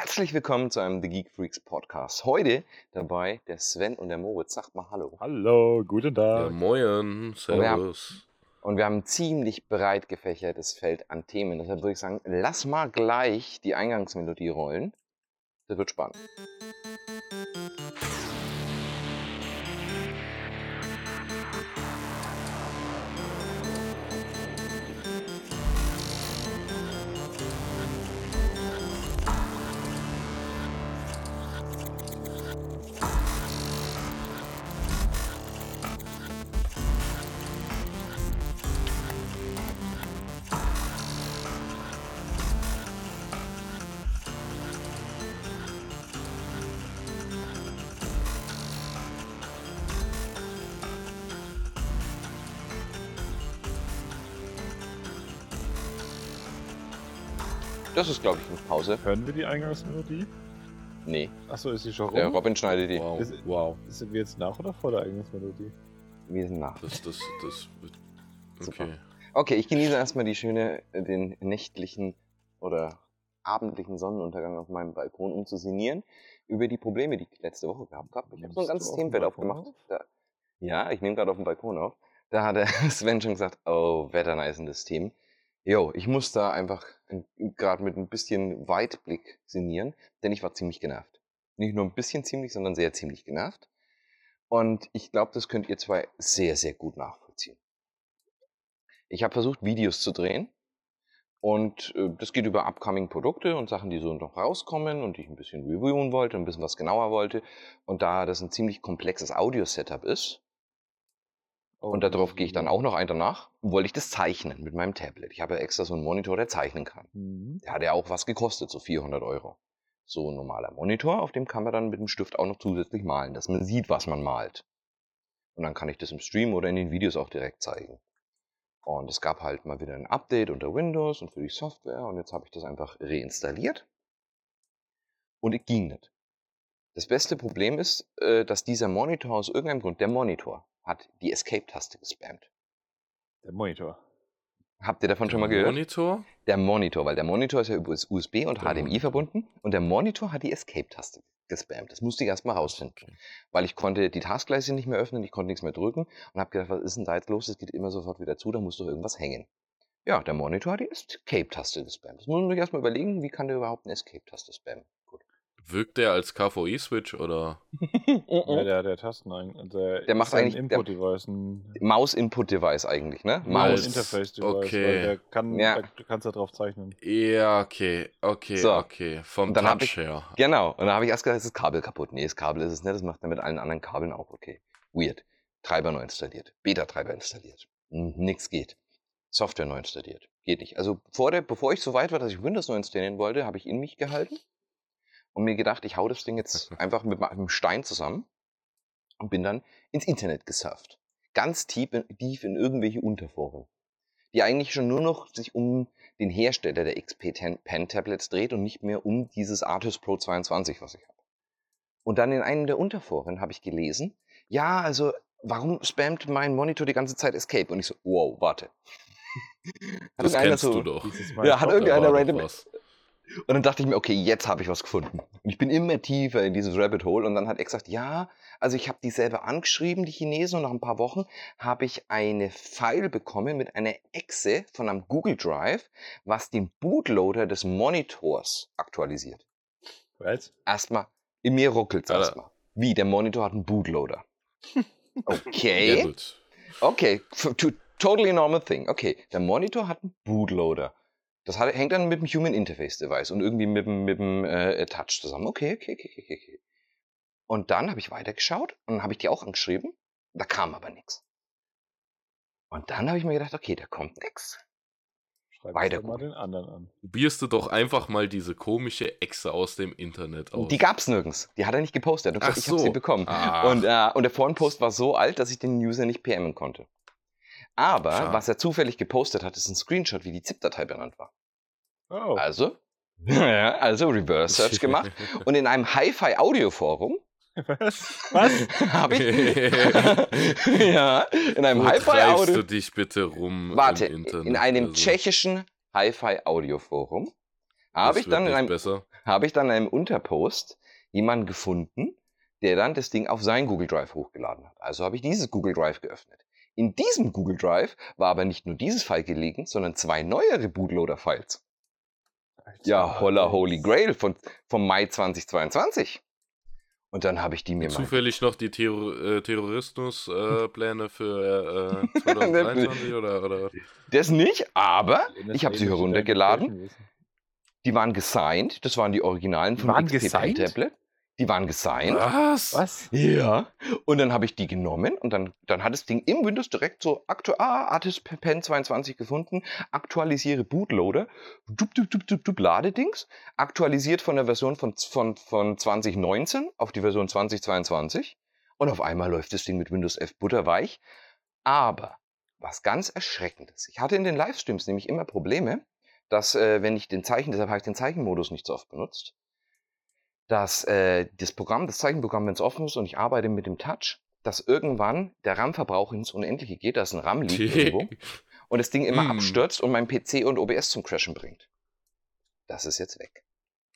Herzlich willkommen zu einem The Geek Freaks Podcast. Heute dabei der Sven und der Moritz. Sagt mal Hallo. Hallo, guten Ja, Tag. moin, wir haben- servus. Und wir haben ein ziemlich breit gefächertes Feld an Themen. Deshalb würde ich sagen, lass mal gleich die Eingangsmelodie rollen. Das wird spannend. Das ist, glaube ich, eine Pause. Hören wir die Eingangsmelodie? Nee, Achso, ist sie schon rum? der Robin schneidet die. Wow, Ist- wow. Sind wir jetzt nach oder vor der Eingangsmelodie? Wir sind nach. Das, das, das wird. Super. Okay. Okay, ich genieße erstmal die schöne, äh, den nächtlichen oder abendlichen Sonnenuntergang auf meinem Balkon, um zu sinnieren über die Probleme, die ich letzte Woche gehabt habe. Ich habe so ein ganzes Themenfeld aufgemacht. auf? Da, ja, ich nehme gerade auf dem Balkon auf. Da hat der Sven schon gesagt, oh, wetterneisendes Themen. Jo, ich muss da einfach gerade mit ein bisschen Weitblick sinnieren, denn ich war ziemlich genervt. Nicht nur ein bisschen ziemlich, sondern sehr ziemlich genervt. Und ich glaube, das könnt ihr zwei sehr, sehr gut nachvollziehen. Ich habe versucht, Videos zu drehen. Und äh, das geht über upcoming Produkte und Sachen, die so noch rauskommen und die ich ein bisschen reviewen wollte, ein bisschen was genauer wollte. Und da das ein ziemlich komplexes Audio-Setup ist, Oh, und darauf gehe ich dann auch noch ein danach, wollte ich das zeichnen mit meinem Tablet. Ich habe ja extra so einen Monitor, der zeichnen kann. Mhm. Der hat ja auch was gekostet, so 400 Euro. So ein normaler Monitor, auf dem kann man dann mit dem Stift auch noch zusätzlich malen, dass man sieht, was man malt. Und dann kann ich das im Stream oder in den Videos auch direkt zeigen. Und es gab halt mal wieder ein Update unter Windows und für die Software und jetzt habe ich das einfach reinstalliert. Und es ging nicht. Das beste Problem ist, äh, dass dieser Monitor aus irgendeinem Grund, der Monitor, hat die Escape-Taste gespammt. Der Monitor. Habt ihr davon schon mal Der gehört? Monitor? Der Monitor, weil der Monitor ist ja über USB und Der HDMI Monitor. verbunden und der Monitor hat die Escape-Taste gespammt. Das musste ich erstmal rausfinden, Okay. weil ich konnte die Taskleiste nicht mehr öffnen, ich konnte nichts mehr drücken und habe gedacht, was ist denn da jetzt los? Das geht immer sofort wieder zu, da muss doch irgendwas hängen. Ja, der Monitor hat die Escape-Taste gespammt. Das muss man sich erstmal überlegen, wie kann der überhaupt eine Escape-Taste spammen? Wirkt der als KVI-Switch oder? Ja, der, der Tasten ein- der, Der macht eigentlich- Input-Device. Ein Maus-Input-Device eigentlich, ne? Maus. Interface-Device. okay. Der kann, Ja. da, du kannst da drauf zeichnen. Ja, okay, okay, So. okay. Vom dann Touch ich- her. Genau. Und dann habe ich erst gedacht, ist das Kabel kaputt. Nee, das Kabel ist es nicht. Das macht er mit allen anderen Kabeln auch okay. Weird. Treiber neu installiert. Beta-Treiber installiert. Hm, nix geht. Software neu installiert. Geht nicht. Also vor der, bevor ich so weit war, dass ich Windows neu installieren wollte, habe ich in mich gehalten und mir gedacht, ich hau das Ding jetzt einfach mit einem Stein zusammen und bin dann ins Internet gesurft. Ganz tief in, tief in irgendwelche Unterforen, die eigentlich schon nur noch sich um den Hersteller der XP 10 Pen Tablets dreht und nicht mehr um dieses Artus Pro 22, was ich habe. Und dann in einem der Unterforen habe ich gelesen, ja, also warum spammt mein Monitor die ganze Zeit Escape? Und ich so, wow, warte. Hat Das kennst so, du doch. Ja, hat irgendeiner random-. Und dann dachte ich mir, okay, jetzt habe ich was gefunden. Und ich bin immer tiefer in dieses Rabbit Hole. Und dann hat er gesagt, ja, also ich habe die selber angeschrieben, die Chinesen, und nach ein paar Wochen habe ich eine File bekommen mit einer Exe von einem Google Drive, was den Bootloader des Monitors aktualisiert. Was? Erstmal, in mir ruckelt's Alter. erstmal. Wie, der Monitor hat einen Bootloader. Okay, okay, totally normal thing. Okay, der Monitor hat einen Bootloader. Das hat, hängt dann mit dem Human Interface Device und irgendwie mit dem, mit dem äh, Touch zusammen. Okay, okay, okay, okay, okay. Und dann habe ich weitergeschaut und dann habe ich die auch angeschrieben. Da kam aber nichts. Und dann habe ich mir gedacht, okay, da kommt nichts. Schreib Weiter mal den anderen an. Probierst du doch einfach mal diese komische Echse aus dem Internet aus. Die gab's nirgends. Die hat er nicht gepostet. Hat Ach gesagt, ich habe so. sie bekommen. Ah. Und, äh, und der Forenpost war so alt, dass ich den User nicht PMen konnte. Aber Schade. was er zufällig gepostet hat, ist ein Screenshot, wie die ZIP-Datei benannt war. Oh. Also, ja, also Reverse Search gemacht und in einem Hi-Fi-Audio-Forum Was? Was? ich ja in einem treibst du Hi-Fi-Audio dich bitte rum warte im Internet? in einem Also, tschechischen Hi-Fi-Audio-Forum habe ich dann in einem habe ich dann in einem Unterpost jemanden gefunden, der dann das Ding auf sein Google Drive hochgeladen hat. Also habe ich dieses Google Drive geöffnet. In diesem Google Drive war aber nicht nur dieses File gelegen, sondern zwei neuere Bootloader-Files. Ja, holla holy grail von, vom Mai 2022. Und dann habe ich die mir mal. Zufällig noch die Terror äh, Terrorismus-Pläne für äh, 2023 oder, oder? Das nicht, aber ich habe sie heruntergeladen. Die waren gesigned. Das waren die Originalen von waren XP? Tablet. Die waren gesigned. Was? Was? Ja. Und dann habe ich die genommen und dann, dann hat das Ding im Windows direkt so aktu ah, Artist Pen 22 gefunden, aktualisiere Bootloader, dup, dup, dup, dup, dup, Ladedings, aktualisiert von der Version von, von, von 2019 auf die Version 2022 und auf einmal läuft das Ding mit Windows 11 butterweich. Aber was ganz erschreckendes, ich hatte in den Livestreams nämlich immer Probleme, dass äh, wenn ich den Zeichen, deshalb habe ich den Zeichenmodus nicht so oft benutzt, dass äh, das Programm, das Zeichenprogramm, wenn es offen ist und ich arbeite mit dem Touch, dass irgendwann der RAM-Verbrauch ins Unendliche geht, dass ein RAM liegt irgendwo und das Ding immer Hm. abstürzt und mein PC und OBS zum Crashen bringt. Das ist jetzt weg.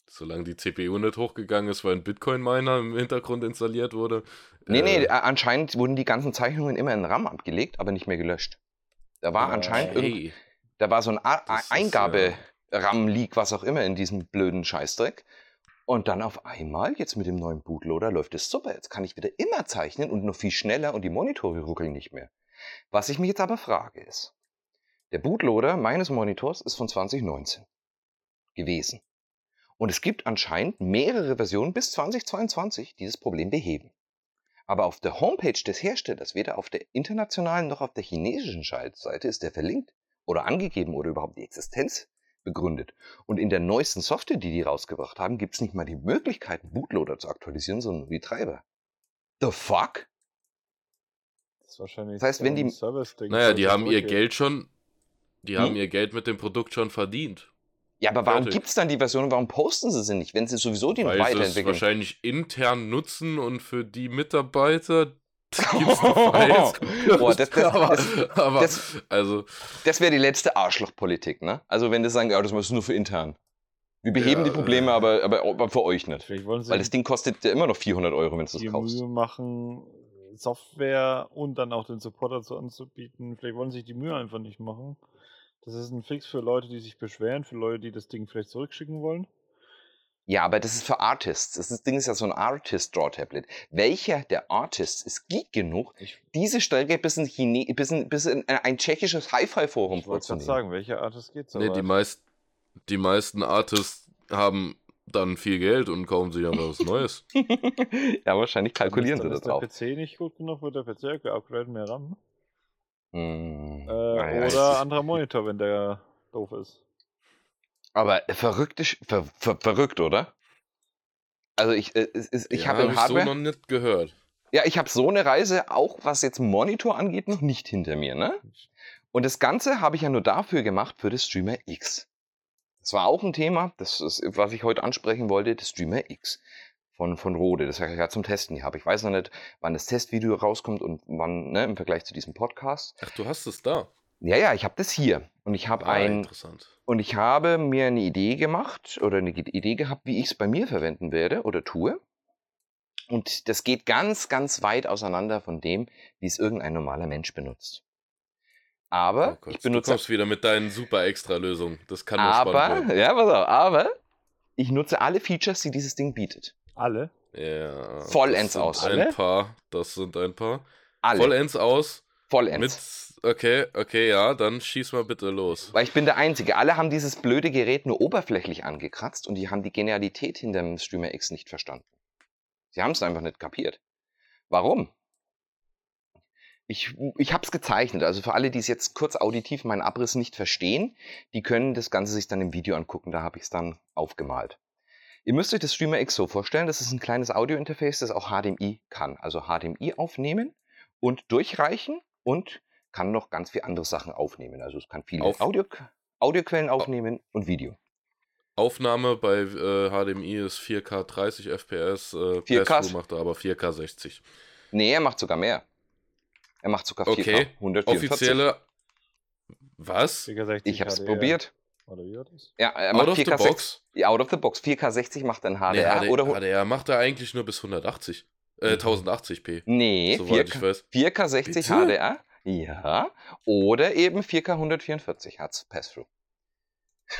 Solange die CPU nicht hochgegangen ist, weil ein Bitcoin-Miner im Hintergrund installiert wurde. Nee, nee, äh, äh, anscheinend wurden die ganzen Zeichnungen immer in RAM abgelegt, aber nicht mehr gelöscht. Da war Ah, anscheinend irgend, da war so ein A- Das ist Eingabe-RAM-Leak, was auch immer, in diesem blöden Scheißdreck. Und dann auf einmal, jetzt mit dem neuen Bootloader, läuft es super. Jetzt kann ich wieder immer zeichnen und noch viel schneller und die Monitore ruckeln nicht mehr. Was ich mich jetzt aber frage ist, der Bootloader meines Monitors ist von 2019 gewesen. Und es gibt anscheinend mehrere Versionen bis 2022, die das Problem beheben. Aber auf der Homepage des Herstellers, weder auf der internationalen noch auf der chinesischen Schaltseite, ist der verlinkt oder angegeben oder überhaupt die Existenz begründet. Und in der neuesten Software, die die rausgebracht haben, gibt es nicht mal die Möglichkeit, einen Bootloader zu aktualisieren, sondern nur die Treiber. The fuck? Das ist wahrscheinlich Das heißt, wenn die- Naja, die haben ihr. Geld schon. Die Hm? haben ihr Geld mit dem Produkt schon verdient. Ja, aber warum gibt es dann die Version? Warum posten sie sie nicht, wenn sie sowieso die noch Weil sie es weiterentwickeln? wahrscheinlich intern nutzen und für die Mitarbeiter. Boah, das- das- aber, das- aber das- also Das wäre die letzte Arschlochpolitik, ne? Also wenn die sagen, ja, das ist nur für intern. Wir beheben Ja, die Probleme, äh. aber, aber, aber für euch nicht. Weil das Ding kostet ja immer noch 400 Euro, wenn du das kaufst. Mühe machen, Software und dann auch den Support dazu anzubieten. Vielleicht wollen sie sich die Mühe einfach nicht machen. Das ist ein Fix für Leute, die sich beschweren, für Leute, die das Ding vielleicht zurückschicken wollen. Ja, aber das ist für Artists. Das, das Ding ist ja so ein Artist-Draw-Tablet. Welcher der Artists ist geek genug, Ich, diese Strecke bis in, Chine bis in, bis in ein tschechisches Hi-Fi-Forum ich wollte gerade sagen, welche Art es geht. nee, die, meist, die meisten Artists haben dann viel Geld und kaufen sich aber was Neues. ja, wahrscheinlich kalkulieren dann sie ist, da dann drauf. ist der PC nicht gut genug, wird der PC geupgradet, mehr RAM. Hm, Äh, naja, oder anderer Monitor, wenn der doof ist. Aber verrückt, ist- ver, ver, verrückt, oder? Also ich, äh, ist- ich Ja, habe im hab ich so Hardware... noch nicht gehört. Ja, ich habe so eine Reise, auch was jetzt Monitor angeht, noch nicht hinter mir, ne? Und das Ganze habe ich ja nur dafür gemacht, für das Streamer X. Das war auch ein Thema, das ist, was ich heute ansprechen wollte, das Streamer X von, von Rode. Das habe ich gerade zum Testen gehabt. Ich weiß noch nicht, wann das Testvideo rauskommt und wann, ne, im Vergleich zu diesem Podcast. Ach, du hast es da. Ja, ja, ich habe das hier. Und ich habe Ah, ein, interessant. und ich habe mir eine Idee gemacht oder eine Idee gehabt, wie ich es bei mir verwenden werde oder tue. Und das geht ganz, ganz weit auseinander von dem, wie es irgendein normaler Mensch benutzt. Aber Oh Gott, ich du benutze, kommst wieder mit deinen super extra Lösungen. Das kann nur spannend aber, werden. ja, pass auf, aber ich nutze alle Features, die dieses Ding bietet. Alle? Ja, Vollends aus. Ein Alle? paar. Das sind ein paar. Alle. Vollends aus. Vollends. Mit. Okay, okay, ja, dann schieß mal bitte los. Weil ich bin der Einzige. Alle haben dieses blöde Gerät nur oberflächlich angekratzt und die haben die Genialität hinter dem Streamer X nicht verstanden. Sie haben es einfach nicht kapiert. Warum? Ich, ich habe es gezeichnet. Also für alle, die es jetzt kurz auditiv meinen Abriss nicht verstehen, die können das Ganze sich dann im Video angucken. Da habe ich es dann aufgemalt. Ihr müsst euch das Streamer X so vorstellen, das ist ein kleines Audiointerface, das auch HDMI kann. Also HDMI aufnehmen und durchreichen und kann noch ganz viele andere Sachen aufnehmen. Also es kann viele Auf- Audio, Audioquellen aufnehmen und Video. Aufnahme bei äh, HDMI ist 4K 30 FPS. Äh, 4K. Pass-Through macht er aber 4K 60. Nee, er macht sogar mehr. Er macht sogar 4K, Okay, 144. Offizielle. Was? 60 Ich habe es probiert. Oder wie war das? Ja, er Out macht of the 4K box? Ja, out of the box. 4K60 macht dann Nee, HDR HD, oder HDR macht er eigentlich nur bis 180. Äh, 1080p. Nee, Soweit ich 4K, weiß. 4K60 Bitte? HDR. Ja. Oder eben 4K 144 Hertz Pass-Through.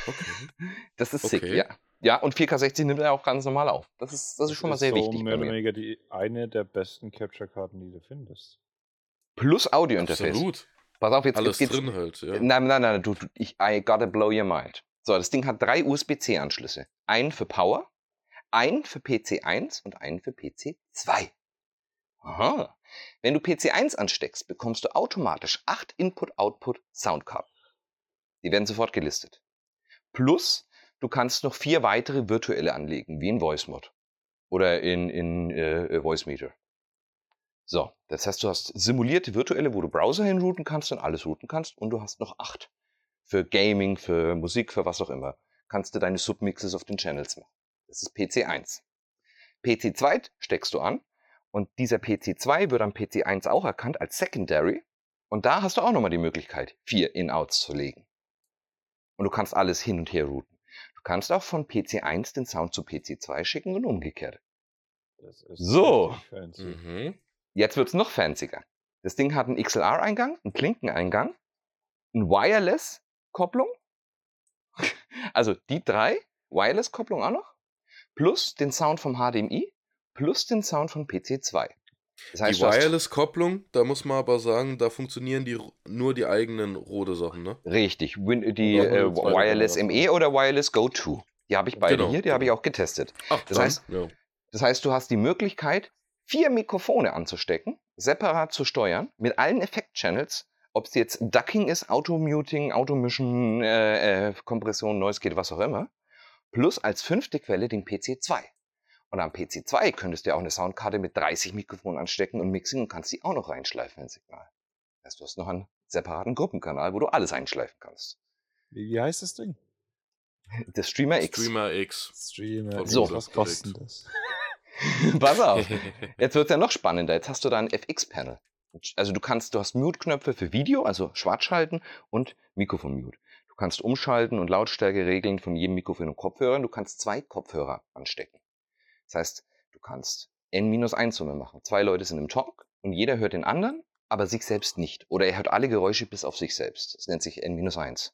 Okay. Das ist sick, Okay. ja. Ja, und 4K60 nimmt er auch ganz normal auf. Das ist, das ist schon mal sehr so wichtig mehr oder weniger die, eine der besten Capture-Karten, die du findest. Plus Audio-Interface. Absolut. Pass auf, jetzt, Alles jetzt drin halt, ja. Nein, nein, nein, du, du, ich, I gotta blow your mind. So, das Ding hat drei USB-C-Anschlüsse. Einen für Power, einen für PC1 und einen für PC2. Aha. Wenn du PC1 ansteckst, bekommst du automatisch acht Input-Output-Soundkarten. Die werden sofort gelistet. Plus, du kannst noch vier weitere virtuelle anlegen, wie in VoiceMod oder in, in äh, VoiceMeter. So, das heißt, du hast simulierte virtuelle, wo du Browser hinrouten kannst und alles routen kannst und du hast noch acht. Für Gaming, für Musik, für was auch immer. Kannst du deine Submixes auf den Channels machen. Das ist PC1. PC2 steckst du an und dieser PC2 wird am PC1 auch erkannt als Secondary und da hast du auch nochmal die Möglichkeit, vier In-Outs zu legen. Und du kannst alles hin und her routen. Du kannst auch von PC1 den Sound zu PC2 schicken und umgekehrt. Das ist So. Mhm. Jetzt wird's noch fancier. Das Ding hat einen XLR-Eingang, einen Klinkeneingang, eine Wireless-Kopplung, also die drei, Wireless-Kopplung auch noch, plus den Sound vom HDMI, plus den Sound von PC2. Das heißt, Die Wireless-Kopplung, da muss man aber sagen, da funktionieren die nur die eigenen Rode-Sachen, ne? Richtig, Win die äh, Wireless. ME oder Wireless Go 2. Die habe ich beide Genau, hier, die habe ich genau. auch getestet. Ach, Das dann, heißt- ja. Das heißt, du hast die Möglichkeit, vier Mikrofone anzustecken, separat zu steuern, mit allen Effekt-Channels, ob es jetzt Ducking ist, Automuting, Automischen, äh, äh, Kompression, Noise Gate, was auch immer, plus als fünfte Quelle den PC2. Und am PC2 könntest du ja auch eine Soundkarte mit 30 Mikrofonen anstecken und mixen und kannst die auch noch reinschleifen ins Signal. Das heißt, du hast noch einen separaten Gruppenkanal, wo du alles einschleifen kannst. Wie, wie heißt das Ding? Der Streamer X. Streamer X. Streamer. So. Was kostet das? Pass auf. Jetzt wird es ja noch spannender. Jetzt hast du da ein FX-Panel. Also du kannst, du hast Mute-Knöpfe für Video, also schwarz schalten und Mikrofon-Mute. Du kannst umschalten und Lautstärke regeln von jedem Mikrofon und Kopfhörern. Du kannst zwei Kopfhörer anstecken. Das heißt, du kannst N-1-Summe machen. Zwei Leute sind im Talk und jeder hört den anderen, aber sich selbst nicht. Oder er hört alle Geräusche bis auf sich selbst. Das nennt sich N-1.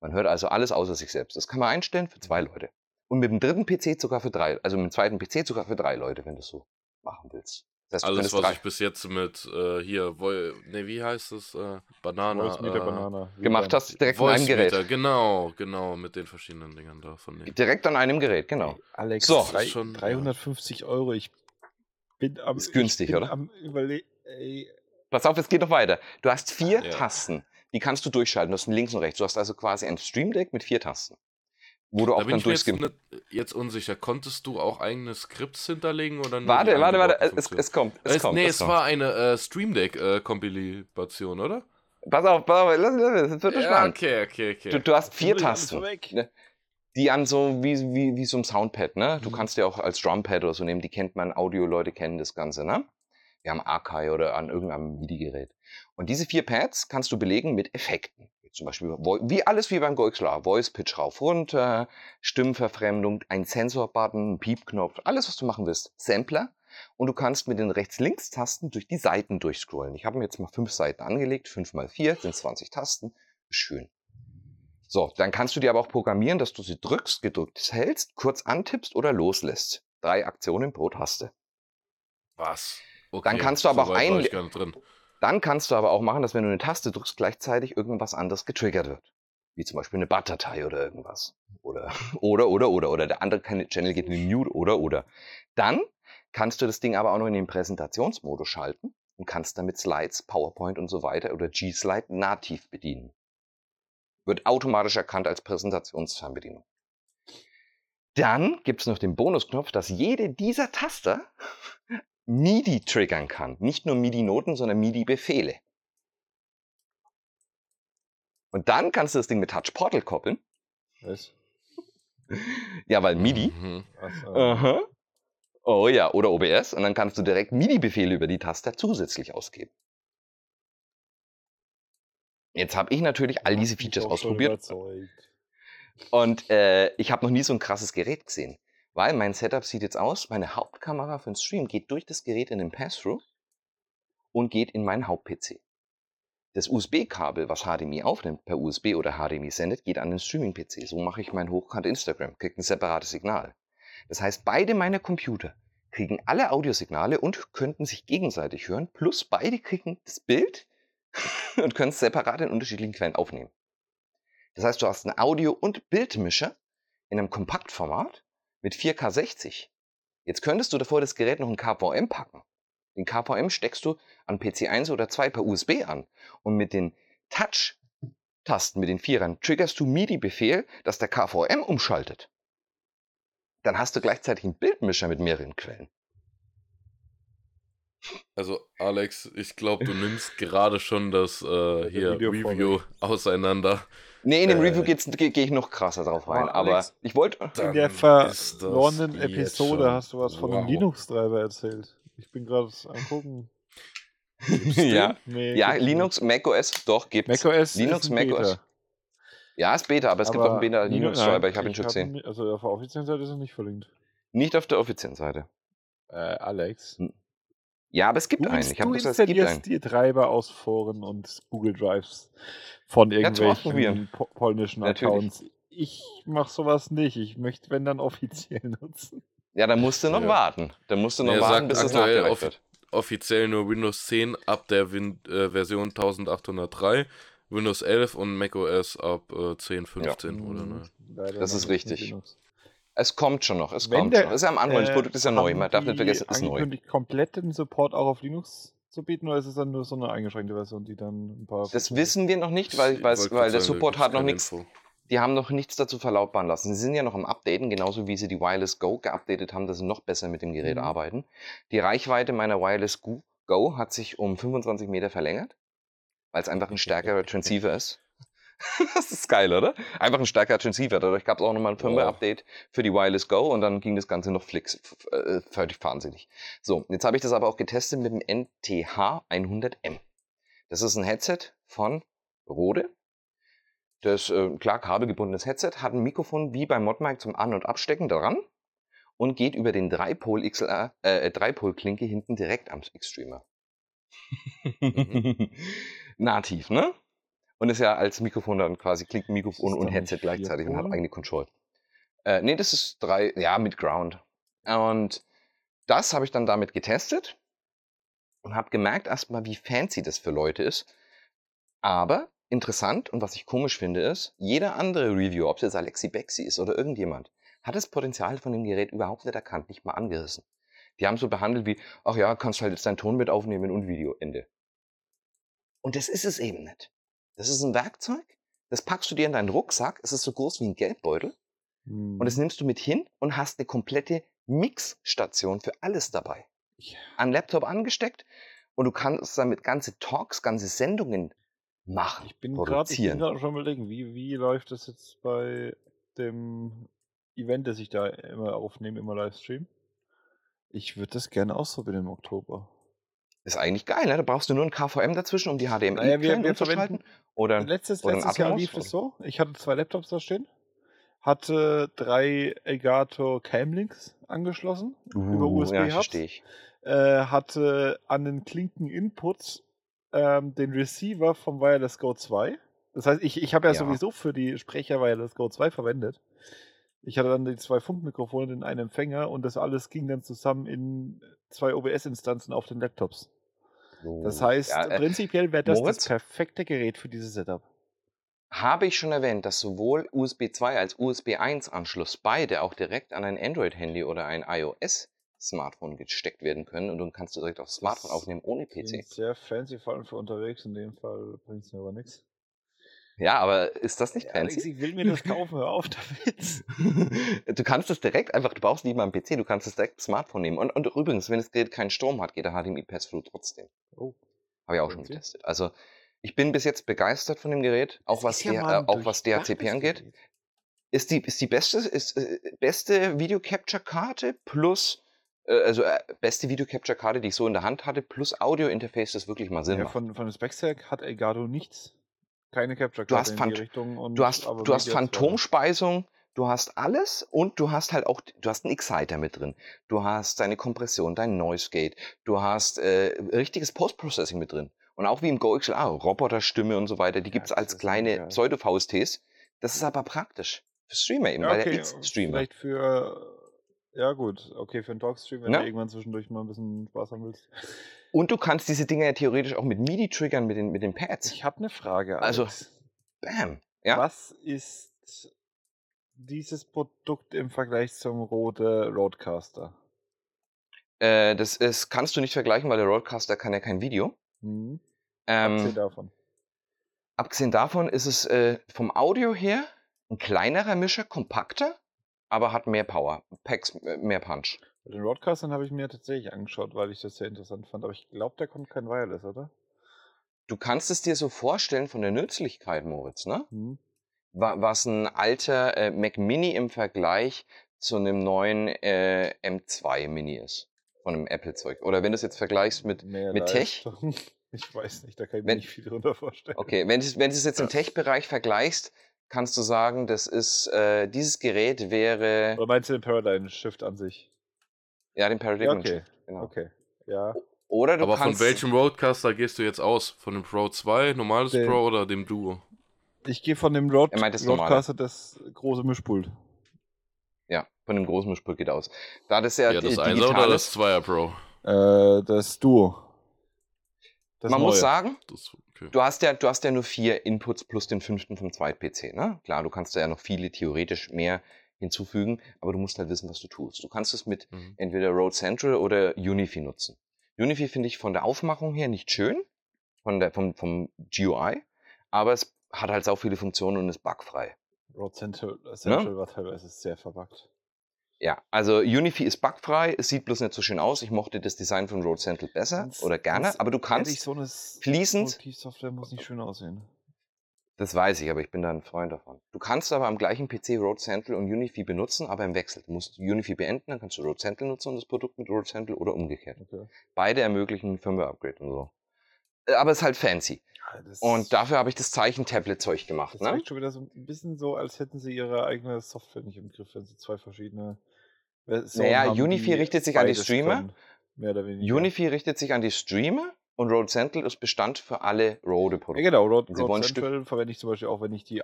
Man hört also alles außer sich selbst. Das kann man einstellen für zwei Leute. Und mit dem dritten PC sogar für drei, also mit dem zweiten PC sogar für drei Leute, wenn du es so machen willst. Das heißt, Alles, was drei ich bis jetzt mit äh, hier, ne, wie heißt es? Äh, Banana. Voice Meter äh, Banana. Gemacht hast, direkt an einem Gerät. Meter, genau, genau, mit den verschiedenen Dingern da von denen. Direkt an einem Gerät, genau. Alex, So. drei, Das ist schon- 350 Euro. Ich bin am. Ist günstig, oder? Am überle ey, Pass auf, es geht noch weiter. Du hast vier Ja. Tasten, die kannst du durchschalten. Du hast einen links und rechts. Du hast also quasi ein Stream Deck mit vier Tasten. Wo du Da auch bin dann ich mir jetzt, nicht, jetzt unsicher. Konntest du auch eigene Skripts hinterlegen oder Warte, warte, warte. Es, es kommt. Es, Es, kommt. nee, es es kommt. war eine äh, Stream Deck-Kompilation, oder? Pass auf, pass auf, lass, lass, es wird ja, spannend. okay, okay, okay. Du, du hast vier Tasten. Ne? Die an so wie, wie, wie so ein Soundpad, ne? Du Mhm. kannst ja auch als Drumpad oder so nehmen, die kennt man, Audio-Leute kennen das Ganze, ne? Wir haben Archive oder an irgendeinem MIDI-Gerät. Und diese vier Pads kannst du belegen mit Effekten. Zum Beispiel, wie alles wie beim GoXLR. Voice Pitch rauf, runter, Stimmverfremdung, ein Sensor-Button, ein Piepknopf, alles, was du machen willst. Sampler. Und du kannst mit den Rechts-Links-Tasten durch die Seiten durchscrollen. Ich habe mir jetzt mal fünf Seiten angelegt. Fünf mal vier sind 20 Tasten. Schön. So, dann kannst du dir aber auch programmieren, dass du sie drückst, gedrückt hältst, kurz antippst oder loslässt. Drei Aktionen pro Taste. Was? Okay, Dann kannst du aber so auch ein- Dann kannst du aber auch machen, dass wenn du eine Taste drückst, gleichzeitig irgendwas anderes getriggert wird. Wie zum Beispiel eine BAT-Datei oder irgendwas. Oder, oder, oder, oder, oder der andere Channel geht in den Mute oder, oder. Dann kannst du das Ding aber auch noch in den Präsentationsmodus schalten und kannst damit Slides, PowerPoint und so weiter oder G-Slide nativ bedienen. Wird automatisch erkannt als Präsentationsfernbedienung. Dann gibt es noch den Bonusknopf, dass jede dieser Taster MIDI triggern kann. Nicht nur MIDI-Noten, sondern MIDI-Befehle. Und dann kannst du das Ding mit Touch Portal koppeln. Was? Ja, weil MIDI. Mhm. Achso. Aha. Oh ja, oder OBS. Und dann kannst du direkt MIDI-Befehle über die Taster zusätzlich ausgeben. Jetzt habe ich natürlich all diese Features ausprobiert. Und äh, ich habe noch nie so ein krasses Gerät gesehen. Weil mein Setup sieht jetzt aus, meine Hauptkamera für den Stream geht durch das Gerät in den Pass-Through und geht in meinen Haupt-PC. Das USB-Kabel, was HDMI aufnimmt, per USB oder HDMI sendet, geht an den Streaming-PC. So mache ich mein Hochkant Instagram, kriegt ein separates Signal. Das heißt, beide meine Computer kriegen alle Audiosignale und könnten sich gegenseitig hören, plus beide kriegen das Bild und können es separat in unterschiedlichen Quellen aufnehmen. Das heißt, du hast einen Audio- und Bildmischer in einem Kompaktformat mit 4K 60. Jetzt könntest du davor das Gerät noch ein KVM packen. Den KVM steckst du an PC 1 oder 2 per USB an. Und mit den Touch-Tasten, mit den Vierern, triggerst du MIDI-Befehl, dass der KVM umschaltet. Dann hast du gleichzeitig einen Bildmischer mit mehreren Quellen. Also, Alex, ich glaube, du nimmst gerade schon das äh, hier Video Review auseinander. Nee, in dem Äh, Review gehe geh ich noch krasser drauf rein. Aber Aber Alex, ich wollte. In der verlorenen Episode hast du was von einem wow. Linux-Treiber erzählt. Ich bin gerade am gucken. ja, Nee, ja, Linux, macOS, doch, gibt's. macOS Linux, ist ein macOS. Beta. Ja, ist Beta, aber es gibt auch einen Beta Linux- Linux-Treiber, ich habe ihn schon hab gesehen. ihn- Also auf der offiziellen Seite ist er nicht verlinkt. Nicht auf der offiziellen Seite. Äh, Alex. Ja, aber es gibt Du, einen. Ich habe du gesagt, es gibt einen. installierst dir Treiber aus Foren und Google Drives von Ja, irgendwelchen po polnischen Natürlich. Accounts. Ich mache sowas nicht. Ich möchte, wenn dann offiziell nutzen. Ja, dann musst du noch Ja. warten. Dann musst du noch er warten, sagt bis es nachgereicht wird. Offiziell nur Windows 10 ab der Win äh, Version 1803, Windows 11 und macOS ab äh, 10, 15 oder ne? leider Das ist richtig. Linux. Es kommt schon noch, es Wenn kommt der- schon. noch. Ist ja am Anfang, das Äh, Produkt ist ja neu. Man darf nicht die vergessen, es ist neu. angekündigt, komplett den Support auch auf Linux zu bieten oder ist es dann nur so eine eingeschränkte Version, die dann ein paar. Das wissen wir noch nicht, weil, Ich weil, der Support hat noch nichts. Info. Die haben noch nichts dazu verlautbaren lassen. Sie sind ja noch am Updaten, genauso wie sie die Wireless Go geupdatet haben, dass sie noch besser mit dem Gerät Mhm. arbeiten. Die Reichweite meiner Wireless Go, Go hat sich um 25 Meter verlängert, weil es einfach ein stärkerer Transceiver ist. das ist geil, oder? Einfach ein stärkerer Transceiver. Dadurch gab es auch nochmal ein Firmware-Update für die Wireless Go und dann ging das Ganze noch flix. äh, Völlig wahnsinnig. So, jetzt habe ich das aber auch getestet mit dem NTH 100M. Das ist ein Headset von Rode. Das äh, klar kabelgebundenes Headset hat ein Mikrofon wie beim Modmic zum An- und Abstecken dran und geht über den Dreipol XLR, äh, Dreipol-Klinke hinten direkt am Xstreamer. Mhm. Nativ, ne? Und ist ja als Mikrofon dann quasi Klinkenmikrofon Ist das und Headset gleichzeitig und hat eigene Control. Äh, nee, das ist drei, ja, mit Ground. Und das habe ich dann damit getestet und habe gemerkt erstmal, wie fancy das für Leute ist. Aber interessant und was ich komisch finde ist, jeder andere Review, ob es jetzt Alexi Bexi ist oder irgendjemand, hat das Potenzial von dem Gerät überhaupt nicht erkannt, nicht mal angerissen. Die haben so behandelt wie, ach ja, kannst halt jetzt deinen Ton mit aufnehmen und Video, Ende. Und das ist es eben nicht. Das ist ein Werkzeug, das packst du dir in deinen Rucksack, es ist so groß wie ein Geldbeutel Hm. und das nimmst du mit hin und hast eine komplette Mixstation für alles dabei. Ja. An Laptop angesteckt und du kannst damit ganze Talks, ganze Sendungen machen, Ich bin gerade schon überlegen, wie, wie läuft das jetzt bei dem Event, das ich da immer aufnehme, immer Livestream? Ich würde das gerne ausprobieren im Oktober. Ist eigentlich geil, ne? Da brauchst du nur ein KVM dazwischen, um die HDMI Naja, wir- wir verwenden- Oder Letztes, oder letztes Jahr lief es so, ich hatte zwei Laptops da stehen, hatte drei Elgato Camlinks angeschlossen, über Uh, USB ja, Hubs, ich. äh, hatte an den Klinken-Inputs ähm, den Receiver vom Wireless Go 2. Das heißt, ich, ich habe ja, Ja. sowieso für die Sprecher Wireless Go 2 verwendet. Ich hatte dann die zwei Funkmikrofone, den einen Empfänger und das alles ging dann zusammen in zwei OBS-Instanzen auf den Laptops. Das Oh. heißt, ja, äh, prinzipiell wäre das Moritz? das perfekte Gerät für dieses Setup. Habe ich schon erwähnt, dass sowohl USB 2 als USB 1 Anschluss beide auch direkt an ein Android-Handy oder ein iOS-Smartphone gesteckt werden können und dann kannst du direkt aufs Smartphone aufnehmen ohne PC. Sehr fancy, vor allem für unterwegs. In dem Fall bringt es mir aber nichts. Ja, aber ist das nicht fancy? ich will mir das kaufen, hör auf damit. du kannst es direkt einfach, du brauchst nicht mal einen PC, du kannst es direkt Smartphone nehmen. Und, und übrigens, wenn das Gerät keinen Strom hat, geht der HDMI Pass-Through trotzdem. Oh, Habe ich auch schon getestet. Also ich bin bis jetzt begeistert von dem Gerät, auch das was, ja der, äh, auch was DHCP angeht. Gerät. Ist die, ist die beste, ist, äh, beste Video Capture Karte plus, äh, also äh, beste Video Capture Karte, die ich so in der Hand hatte, plus Audio Interface, das wirklich mal Sinn Ja, macht. von, von her hat Elgato nichts keine Capture Du hast in Phant- die Richtung. Und, Du hast, du hast. Phantomspeisung, du hast alles und du hast halt auch, du hast einen Exciter mit drin. Du hast deine Kompression, dein Noise Gate, du hast äh, richtiges Post-Processing mit drin. Und auch wie im Go XLR, Roboterstimme und so weiter, die Ja, gibt's das als kleine. Pseudo-VSTs. Das ist aber praktisch. Für Streamer eben, Ja, weil okay, er ist Streamer. vielleicht für. Ja, gut, okay, für einen Talkstream, wenn Ja. du irgendwann zwischendurch mal ein bisschen Spaß haben willst. Und du kannst diese Dinger ja theoretisch auch mit MIDI triggern, mit den, mit den Pads. Ich habe eine Frage. Also, Alex. Bam. Ja? Was ist dieses Produkt im Vergleich zum Rode Roadcaster? Äh, das ist, kannst du nicht vergleichen, weil der Roadcaster kann ja kein Video. Hm? Ähm, Abgesehen davon. Abgesehen davon ist es äh, vom Audio her ein kleinerer Mischer, kompakter, aber hat mehr Power, Packs, äh, mehr Punch. Den Roadcaster habe ich mir tatsächlich angeschaut, weil ich das sehr interessant fand. Aber ich glaube, der kommt kein Wireless, oder? Du kannst es dir so vorstellen von der Nützlichkeit, Moritz, ne? Hm? Wa- Was ein alter äh, Mac Mini im Vergleich zu einem neuen äh, M2 Mini ist. Von einem Apple-Zeug. Oder wenn du es jetzt vergleichst mit, Mehr mit Tech. Ich weiß nicht, da kann ich mir Wenn- nicht viel drunter vorstellen. Okay, wenn du es jetzt im Tech-Bereich vergleichst, kannst du sagen, das ist, äh, dieses Gerät wäre, Oder meinst du den Paradigm Shift an sich? ja, den Paradigm Ja, okay. Shift, genau. Okay. Ja. Oder du Aber kannst, von welchem Roadcaster gehst du jetzt aus? Von dem Pro 2, normales Den- Pro oder dem Duo? Ich gehe von dem Road Er meint das normale. Roadcaster das große Mischpult. Ja, von dem großen Mischpult geht aus. Da das ja, Ja, das di- 1er digital oder das ist, 2er Pro? Äh, das Duo. Das man muss neue. sagen, Das, okay. du hast, ja, du hast ja nur vier Inputs plus den fünften vom Zweit-PC. Ne? Klar, du kannst da ja noch viele theoretisch mehr hinzufügen, aber du musst halt wissen, was du tust. Du kannst es mit Mhm. entweder Road Central oder Unify nutzen. Unify finde ich von der Aufmachung her nicht schön, von der, vom, vom GUI, aber es hat halt auch viele Funktionen und ist bugfrei. Road Central, Ne? Central war teilweise sehr verbuggt. Ja, also Unify ist bugfrei, es sieht bloß nicht so schön aus. Ich mochte das Design von Road Central besser Ganz- oder gerne, aber du kannst, so fließend- Produktivsoftware muss nicht schön aussehen. das weiß ich, aber ich bin da ein Freund davon. Du kannst aber am gleichen PC Road Central und Unify benutzen, aber im Wechsel. Du musst Unify beenden, dann kannst du Road Central nutzen und das Produkt mit Road Central oder umgekehrt. Okay. Beide ermöglichen Firmware-Upgrade und so. Äh, Aber es ist halt fancy. Das, Und dafür habe ich das Zeichen-Tablet-Zeug gemacht. das Ne? schon wieder so ein bisschen so, als hätten sie ihre eigene Software nicht im Griff, wenn sie zwei verschiedene Versionen Naja, haben, Unify richtet sich an die Streamer. können, mehr oder weniger. Unify richtet sich an die Streamer und Road Central ist Bestand für alle Ja, Rode-Produkte. genau, Road, Road wollen Central verwende ich zum Beispiel auch, wenn ich die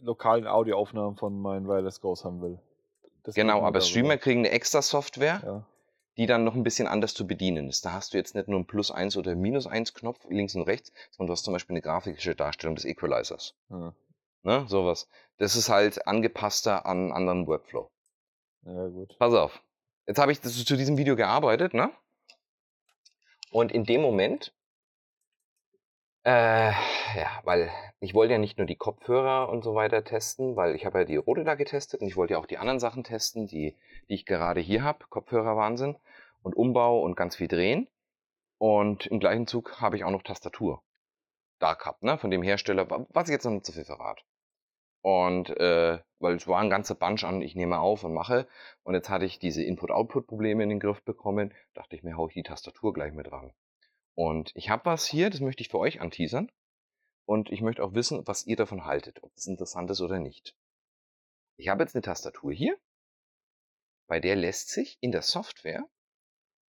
lokalen Audioaufnahmen von meinen Wireless Goes haben will. Das Genau, aber. Streamer kriegen eine extra Software, Ja. die dann noch ein bisschen anders zu bedienen ist. Da hast du jetzt nicht nur einen Plus 1 oder Minus 1 Knopf links und rechts, sondern du hast zum Beispiel eine grafische Darstellung des Equalizers. Ja. Ne? Sowas. Das ist halt angepasster an einen anderen Workflow. Ja, gut. Pass auf. Jetzt habe ich zu diesem Video gearbeitet, ne? Und in dem Moment, äh, ja, weil ich wollte ja nicht nur die Kopfhörer und so weiter testen, weil ich habe ja die Rode da getestet und ich wollte ja auch die anderen Sachen testen, die, die ich gerade hier habe. Kopfhörer Wahnsinn und Umbau und ganz viel drehen. Und im gleichen Zug habe ich auch noch Tastatur da gehabt, ne? Von dem Hersteller, was ich jetzt noch nicht so viel verrate. Und äh, weil es war ein ganzer Bunch an, ich nehme auf und mache. Und jetzt hatte ich diese Input-Output-Probleme in den Griff bekommen. Dachte ich mir, hau ich die Tastatur gleich mit ran. Und ich habe was hier, das möchte ich für euch anteasern. Und ich möchte auch wissen, was ihr davon haltet, ob das interessant ist oder nicht. Ich habe jetzt eine Tastatur hier, bei der lässt sich in der Software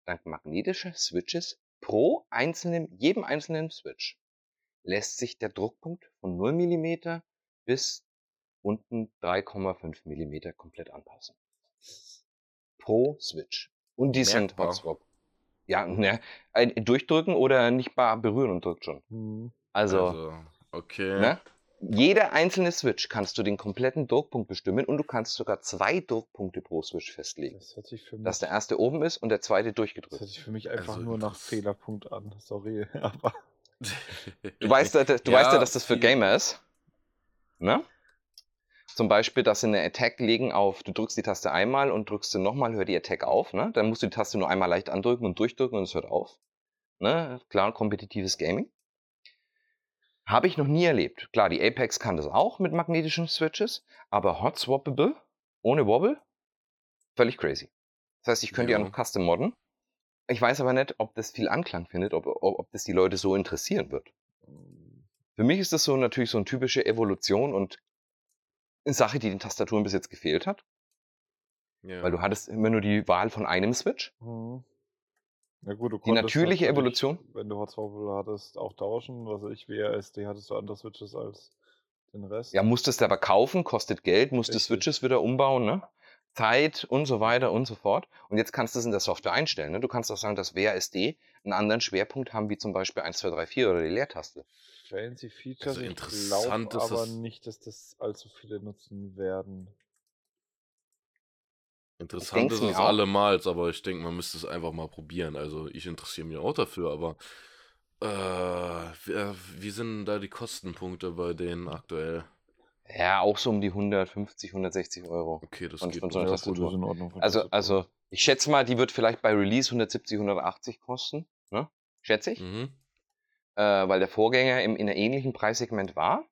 dank magnetischer Switches pro einzelnen, jedem einzelnen Switch lässt sich der Druckpunkt von 0 mm bis unten 3,5 mm komplett anpassen. Pro Switch. Und die sind Merkbar. Hot Swap. Ja, ne, ein durchdrücken oder nicht mal berühren und drückt schon. Hm. Also, okay. ne? Jeder einzelne Switch kannst du den kompletten Druckpunkt bestimmen und du kannst sogar zwei Druckpunkte pro Switch festlegen. Das hört sich für mich, Dass der erste oben ist und der zweite das hört durchgedrückt. sich für mich einfach Also nur nach Fehlerpunkt an. Sorry, aber Du weißt, ja, du Ja, weißt ja, dass das für Gamer ist. Ne? Zum Beispiel, dass sie eine Attack legen auf, du drückst die Taste einmal und drückst sie nochmal, hört die Attack auf. Ne? Dann musst du die Taste nur einmal leicht andrücken und durchdrücken und es hört auf. Ne? Klar, kompetitives Gaming. Habe ich noch nie erlebt. Klar, die Apex kann das auch mit magnetischen Switches, aber hot swappable, ohne Wobble, völlig crazy. Das heißt, ich könnte ja Ja. noch custom modden. Ich weiß aber nicht, ob das viel Anklang findet, ob, ob, ob das die Leute so interessieren wird. Für mich ist das so natürlich so eine typische Evolution und Sache, die den Tastaturen bis jetzt gefehlt hat. Ja. Weil du hattest immer nur die Wahl von einem Switch. Mhm. Ja gut, du Die natürliche natürlich, Evolution. Wenn du Hotzwaffel hattest, auch tauschen. Was ich, WASD hattest du andere Switches als den Rest. Ja, musstest du aber kaufen, kostet Geld, musst Richtig. Switches wieder umbauen, ne? Zeit und so weiter und so fort. Und jetzt kannst du es in der Software einstellen. Ne? Du kannst auch sagen, dass WASD einen anderen Schwerpunkt haben, wie zum Beispiel 1, 2, 3, 4 oder die Leertaste. Fancy Features, Also ich interessant glaube ist aber das- nicht, dass das allzu viele nutzen werden. Interessant ist es allemals, aber ich denke, man müsste es einfach mal probieren. Also ich interessiere mich auch dafür, aber äh, wie, äh, wie sind denn da die Kostenpunkte bei denen aktuell? Ja, auch so um die 150, 160 Euro. Okay, das Und geht von so einer Ja, gut, in Ordnung. Also, also, ich schätze mal, die wird vielleicht bei Release 170, 180 kosten. Ne? Schätze ich. Mhm. Äh, weil der Vorgänger im, in einem ähnlichen Preissegment war.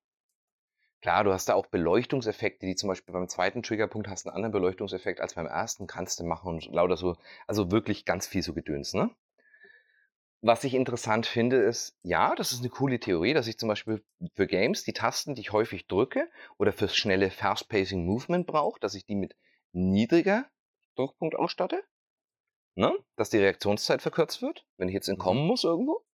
Klar, du hast da auch Beleuchtungseffekte, die zum Beispiel beim zweiten Triggerpunkt hast einen anderen Beleuchtungseffekt als beim ersten, kannst du machen und lauter so, also wirklich ganz viel so Gedöns, ne? Was ich interessant finde, ist, ja, das ist eine coole Theorie, dass ich zum Beispiel für Games die Tasten, die ich häufig drücke oder fürs schnelle Fast-Pacing Movement brauche, dass ich die mit niedriger Druckpunkt ausstatte, ne? dass die Reaktionszeit verkürzt wird, wenn ich jetzt entkommen muss irgendwo.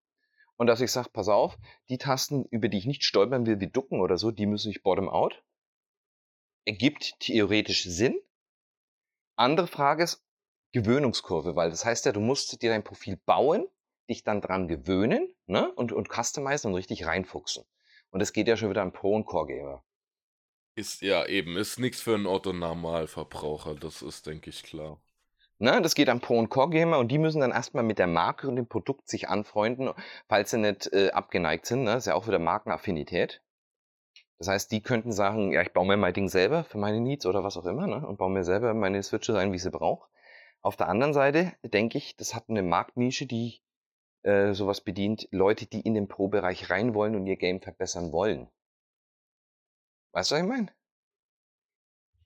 Und dass ich sage, pass auf, die Tasten, über die ich nicht stolpern will, wie Ducken oder so, die müssen ich bottom-out. Ergibt theoretisch Sinn. Andere Frage ist Gewöhnungskurve, weil das heißt ja, du musst dir dein Profil bauen, dich dann dran gewöhnen ne? und, und customizen und richtig reinfuchsen. Und das geht ja schon wieder am Pro- und Core-Gamer. Ist ja eben, ist nichts für einen Otto-Normalverbraucher, das ist, denke ich, klar. Ne, das geht am Pro- und Core-Gamer und die müssen dann erstmal mit der Marke und dem Produkt sich anfreunden, falls sie nicht äh, abgeneigt sind. Ne? Das ist ja auch wieder Markenaffinität. Das heißt, die könnten sagen, ja, ich baue mir mein Ding selber für meine Needs oder was auch immer ne? und baue mir selber meine Switches ein, wie sie brauche. Auf der anderen Seite denke ich, das hat eine Marktnische, die äh, sowas bedient, Leute, die in den Pro-Bereich rein wollen und ihr Game verbessern wollen. Weißt du, was ich meine?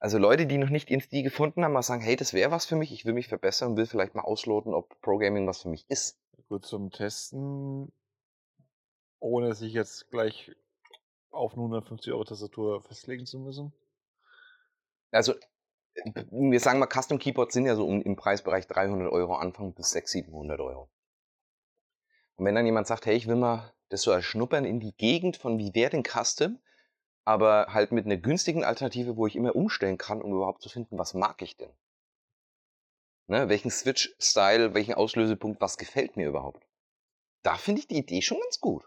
Also Leute, die noch nicht ihren Stil gefunden haben, mal sagen, hey, das wäre was für mich, ich will mich verbessern und will vielleicht mal ausloten, ob Pro-Gaming was für mich ist. Gut, zum Testen, ohne sich jetzt gleich auf eine 150 Euro Tastatur festlegen zu müssen. Also, äh, wir sagen mal, Custom Keyboards sind ja so im Preisbereich 300 Euro Anfang bis 600, 700 Euro. Und wenn dann jemand sagt, hey, ich will mal das so erschnuppern in die Gegend von wie wäre denn Custom, aber halt mit einer günstigen Alternative, wo ich immer umstellen kann, um überhaupt zu finden, was mag ich denn? Ne, welchen Switch-Style, welchen Auslösepunkt, was gefällt mir überhaupt? Da finde ich die Idee schon ganz gut.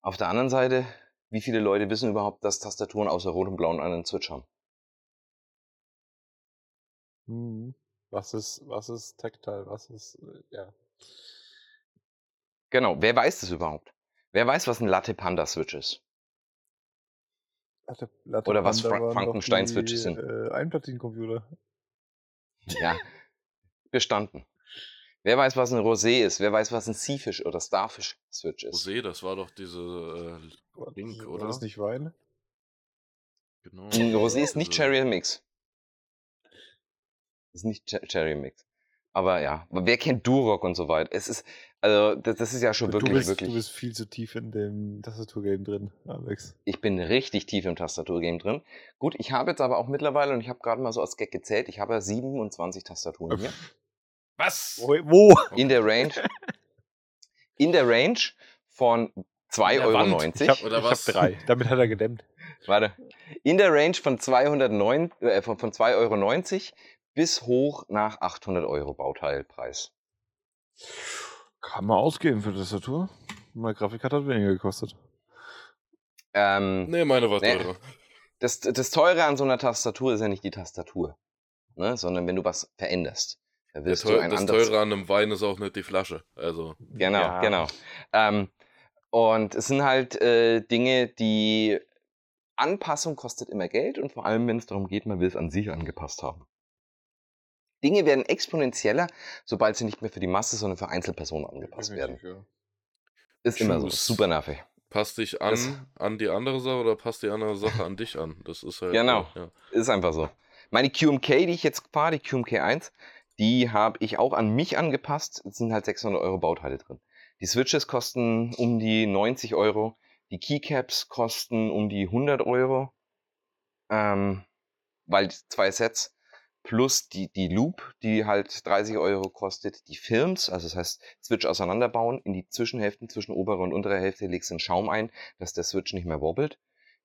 Auf der anderen Seite, wie viele Leute wissen überhaupt, dass Tastaturen außer Rot und Blau einen Switch haben? Mhm. Was ist, was ist Tactile? Was ist, äh, ja. Genau, wer weiß das überhaupt? Wer weiß, was ein Latte Panda Switch ist? Latte, Latte Oder was Fra- Frankenstein-Switches die, sind. Äh, Einplatinencomputer. Ja, bestanden. Wer weiß, was ein Rosé ist? Wer weiß, was ein Seafish oder Starfish Switch ist? Rosé, das war doch diese äh, Link, war oder? das nicht Wein? Genau. Ein Rosé ist nicht Cherry Mix. Ist nicht Che- Cherry Mix. Aber ja, wer kennt Durock und so weiter? Es ist, also, das, das ist ja schon du, wirklich, bist, wirklich. du bist viel zu tief in dem Tastaturgame drin, Alex. Ich bin richtig tief im Tastaturgame drin. Gut, ich habe jetzt aber auch mittlerweile, und ich habe gerade mal so als Gag gezählt, ich habe ja 27 Tastaturen hier. Was? Wo? wo? In der Range. in der Range von 2,90 der Euro. Wand. Ich habe Oder hab was? drei. Damit hat er gedämmt. Warte. In der Range von, 209, äh, von, von 2,90 Euro bis hoch nach 800 Euro Bauteilpreis. Kann man ausgeben für Tastatur. Meine Grafikkarte hat weniger gekostet. Ähm, Nee, meine war Nee. teurer. das, das Teure an so einer Tastatur ist ja nicht die Tastatur, ne? sondern wenn du was veränderst. Da wirst teu du ein das anderes Teure an einem Wein ist auch nicht die Flasche. Also, Genau, Ja. genau. Ähm, und es sind halt äh, Dinge, die Anpassung kostet immer Geld und vor allem, wenn es darum geht, man will es an sich angepasst haben. Dinge werden exponentieller, sobald sie nicht mehr für die Masse, sondern für Einzelpersonen angepasst werden. Ist immer so. Super nervig. passt dich an, Das- an die andere Sache oder passt die andere Sache an dich an? Das ist halt. Genau. Ja. Ist einfach so. Meine QMK, die ich jetzt fahre, die QMK 1, die habe ich auch an mich angepasst. Es sind halt 600 Euro Bauteile drin. Die Switches kosten um die 90 Euro. Die Keycaps kosten um die 100 Euro. Ähm, weil die zwei Sets plus die, die Loop, die halt 30 Euro kostet, die Films, also das heißt Switch auseinanderbauen, in die Zwischenhälften zwischen oberer und unterer Hälfte legst du einen Schaum ein, dass der Switch nicht mehr wobbelt.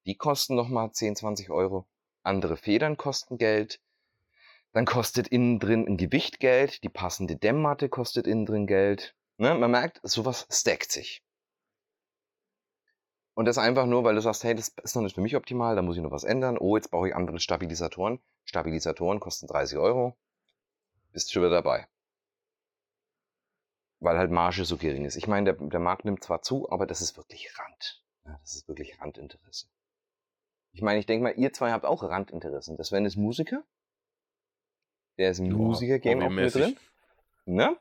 Die kosten nochmal 10, 20 Euro. Andere Federn kosten Geld. Dann kostet innen drin ein Gewicht Geld. Die passende Dämmmatte kostet innen drin Geld. Ne? Man merkt, sowas stackt sich. Und das einfach nur, weil du sagst, hey, das ist noch nicht für mich optimal, da muss ich noch was ändern. Oh, jetzt brauche ich andere Stabilisatoren. Stabilisatoren kosten 30 Euro. Bist schon wieder dabei. Weil halt Marge so gering ist. Ich meine, der, der Markt nimmt zwar zu, aber das ist wirklich Rand. Ja, das ist wirklich Randinteresse. Ich meine, ich denke mal, ihr zwei habt auch Randinteressen. Das Sven ist Musiker. Der ist Ja, Musiker-Game auch mit drin. Ne?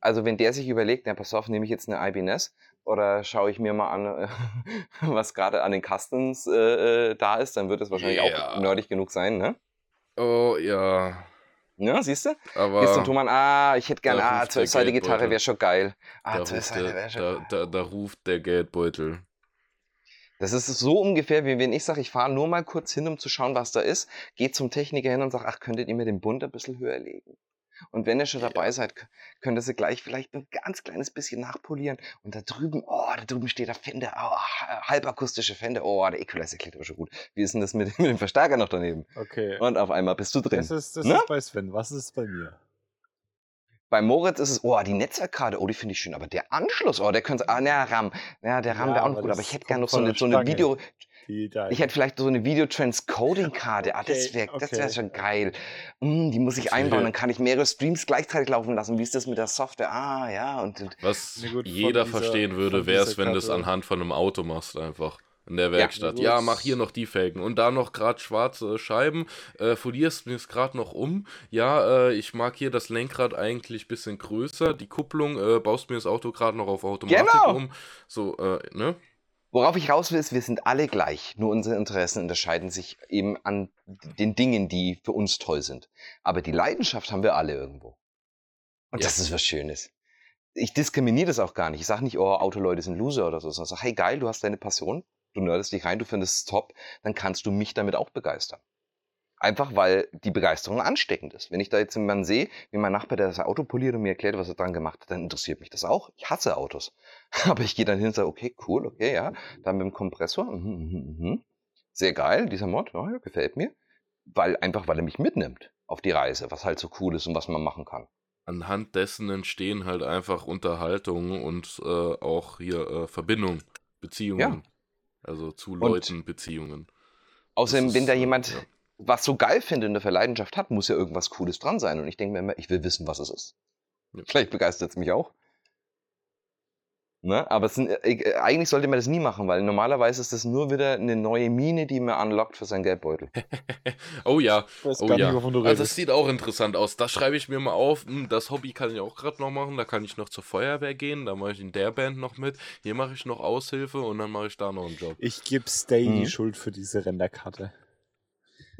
Also wenn der sich überlegt, na pass auf, nehme ich jetzt eine IBNS oder schaue ich mir mal an, was gerade an den Castons äh, äh, da ist, dann wird es wahrscheinlich auch Ja. nerdig genug sein, ne? Oh, ja. Ja, siehst du? Aber Gehst zum Thomann, ah, ich hätte gern, da ah, zwölfseite Gitarre wäre schon geil. Ah, da, ruft zwölfseite wäre der, schon da, geil. da, da ruft der Geldbeutel. Das ist so ungefähr, wie wenn ich sage, ich fahre nur mal kurz hin, um zu schauen, was da ist, gehe zum Techniker hin und sage, ach, könntet ihr mir den Bund ein bisschen höher legen? Und wenn ihr schon dabei seid, könnt ihr sie gleich vielleicht ein ganz kleines bisschen nachpolieren. Und da drüben, oh, da drüben steht der Fender, oh, ha- halbakustische Fender, oh, der Equalizer klingt aber schon gut. Wie ist denn das mit, mit dem Verstärker noch daneben? Okay. Und auf einmal bist du drin. Das ist, das Ne? ist bei Sven. Was ist bei mir? Bei Moritz ist es, oh, die Netzwerkkarte, oh, die finde ich schön, aber der Anschluss, oh, der könnte, ah, na, RAM, ja, der RAM Ja, wäre auch noch gut, aber ich hätte gerne noch so eine, so eine. Video, Die da ich hätte vielleicht so eine Video-Transcoding-Karte, ah, das Okay, wäre das wär okay. schon geil. Mm, die muss ich einbauen, dann kann ich mehrere Streams gleichzeitig laufen lassen, wie ist das mit der Software, ah, ja, und, und Was gut, jeder dieser- verstehen würde, wäre es, wenn du es anhand von einem Auto machst, einfach. In der Werkstatt. gut. Ja, mach hier noch die Felgen. Und da noch gerade schwarze Scheiben. Äh, folierst mir es gerade noch um. Ja, äh, ich mag hier das Lenkrad eigentlich ein bisschen größer. Die Kupplung, äh, baust mir das Auto gerade noch auf Automatik Genau. um. So, äh, ne? Worauf ich raus will, ist, wir sind alle gleich. Nur unsere Interessen unterscheiden sich eben an den Dingen, die für uns toll sind. Aber die Leidenschaft haben wir alle irgendwo. Und Ja. das ist was Schönes. Ich diskriminiere das auch gar nicht. Ich sage nicht, oh, Autoleute sind Loser oder so, sondern ich sage, hey, geil, du hast deine Passion, du nerdest dich rein, du findest es top, dann kannst du mich damit auch begeistern. Einfach weil die Begeisterung ansteckend ist. Wenn ich da jetzt jemanden sehe, wie mein Nachbar, der das Auto poliert und mir erklärt, was er dran gemacht hat, dann interessiert mich das auch. Ich hasse Autos. Aber ich gehe dann hin und sage, okay, cool, okay, ja. Dann mit dem Kompressor, mhm, mhm, mhm. sehr geil, dieser Mod, ja, ja, gefällt mir. Weil, einfach weil er mich mitnimmt auf die Reise, was halt so cool ist und was man machen kann. Anhand dessen entstehen halt einfach Unterhaltungen und äh, auch hier äh, Verbindungen, Beziehungen. Also zu Leuten Beziehungen. Außerdem, Das wenn ist, da äh, jemand ja. Was so geil findet und eine Leidenschaft hat, muss ja irgendwas Cooles dran sein. Und ich denke mir immer, ich will wissen, was es ist. Ja. Vielleicht begeistert es mich auch. Ne? Aber es sind, äh, äh, eigentlich sollte man das nie machen, weil normalerweise ist das nur wieder eine neue Mine, die man unlockt für seinen Geldbeutel. Oh ja, Oh ja. nicht, Also es redest. sieht auch interessant aus. Das schreibe ich mir mal auf. Hm, Das Hobby kann ich auch gerade noch machen. Da kann ich noch zur Feuerwehr gehen. Da mache ich in der Band noch mit. Hier mache ich noch Aushilfe und dann mache ich da noch einen Job. Ich gebe Stay Mhm. die Schuld für diese Renderkarte.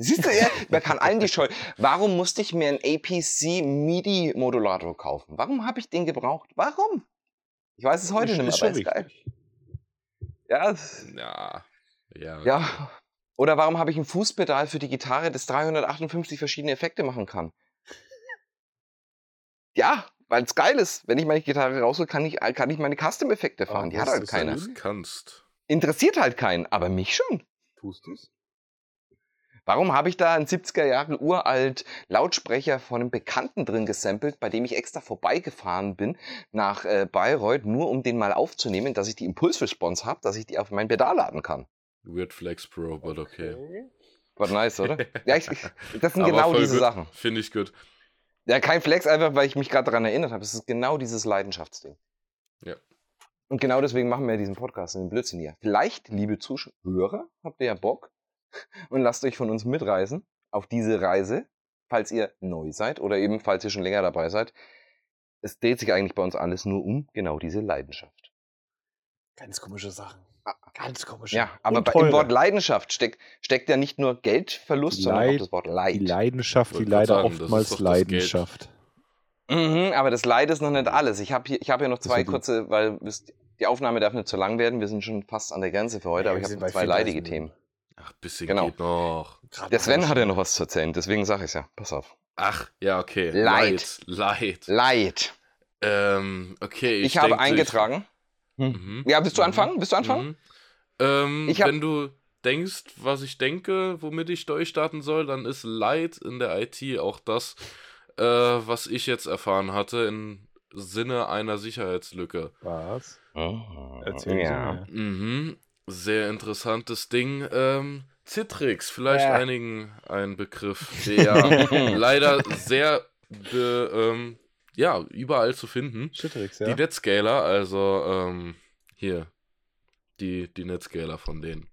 Siehst du, ja, man kann allen die Schuld. Warum musste ich mir einen APC MIDI-Modulator kaufen? Warum habe ich den gebraucht? Warum? Ich weiß es heute Ist- nicht mehr, ist aber ist geil. Ja, es- Ja, ja. ja. Oder warum habe ich ein Fußpedal für die Gitarre, das 358 verschiedene Effekte machen kann? Ja, weil es geil ist. Wenn ich meine Gitarre raushole, kann ich, kann ich meine Custom-Effekte fahren. Aber Die hat halt keiner. kannst. Interessiert halt keinen, aber mich schon. Tust du's? Warum habe ich da einen 70er Jahre uralt Lautsprecher von einem Bekannten drin gesampelt, bei dem ich extra vorbeigefahren bin nach äh, Bayreuth, nur um den mal aufzunehmen, dass ich die Impulsresponse habe, dass ich die auf mein Pedal laden kann. Weird Flex Pro, but okay. War nice, oder? Ja, ich, ich, das sind Aber genau diese gut. Sachen. Finde ich gut. Ja, kein Flex, einfach weil ich mich gerade daran erinnert habe. Es ist genau dieses Leidenschaftsding. Ja. Und genau deswegen machen wir diesen Podcast, den Blödsinn hier. Vielleicht, liebe Zuhörer, habt ihr ja Bock und lasst euch von uns mitreisen auf diese Reise, falls ihr neu seid oder eben falls ihr schon länger dabei seid. Es dreht sich eigentlich bei uns alles nur um genau diese Leidenschaft. Ganz komische Sachen. Ah, Ganz komische. Ja, aber bei, im Wort Leidenschaft steckt, steckt ja nicht nur Geldverlust, Die sondern auch Leid- das Wort Leid. Die Leidenschaft, die leider sagen, oftmals. Leidenschaft. Mhm, aber das Leid ist noch nicht alles. Ich habe hier, ich hab hier noch zwei kurze, weil die Aufnahme darf nicht zu lang werden. Wir sind schon fast an der Grenze für heute, Ja, aber ich habe zwei 34 leidige Themen. Ach, bisschen Genau. geht noch. Gerade Der Sven hat ja noch was zu erzählen, deswegen sage ich ja. Pass auf. Ach, ja, okay. Leid. Leid. Leid. Ähm, okay. Ich, Ich, habe eingetragen. Ich, mhm. Ja, willst du Mhm. anfangen? Willst du anfangen? Mhm. Ähm, Ich hab- wenn du denkst, was ich denke, womit ich durchstarten soll, dann ist Leid in der IT auch das, äh, was ich jetzt erfahren hatte im Sinne einer Sicherheitslücke. Was? Mhm. Erzähl ja. mir. Mhm. Sehr interessantes Ding. Ähm, Citrix, vielleicht Ja. einigen ein Begriff, der leider sehr be, ähm, ja, überall zu finden. Citrix, Die ja. Netscaler, also ähm, hier, die, die Netscaler von denen.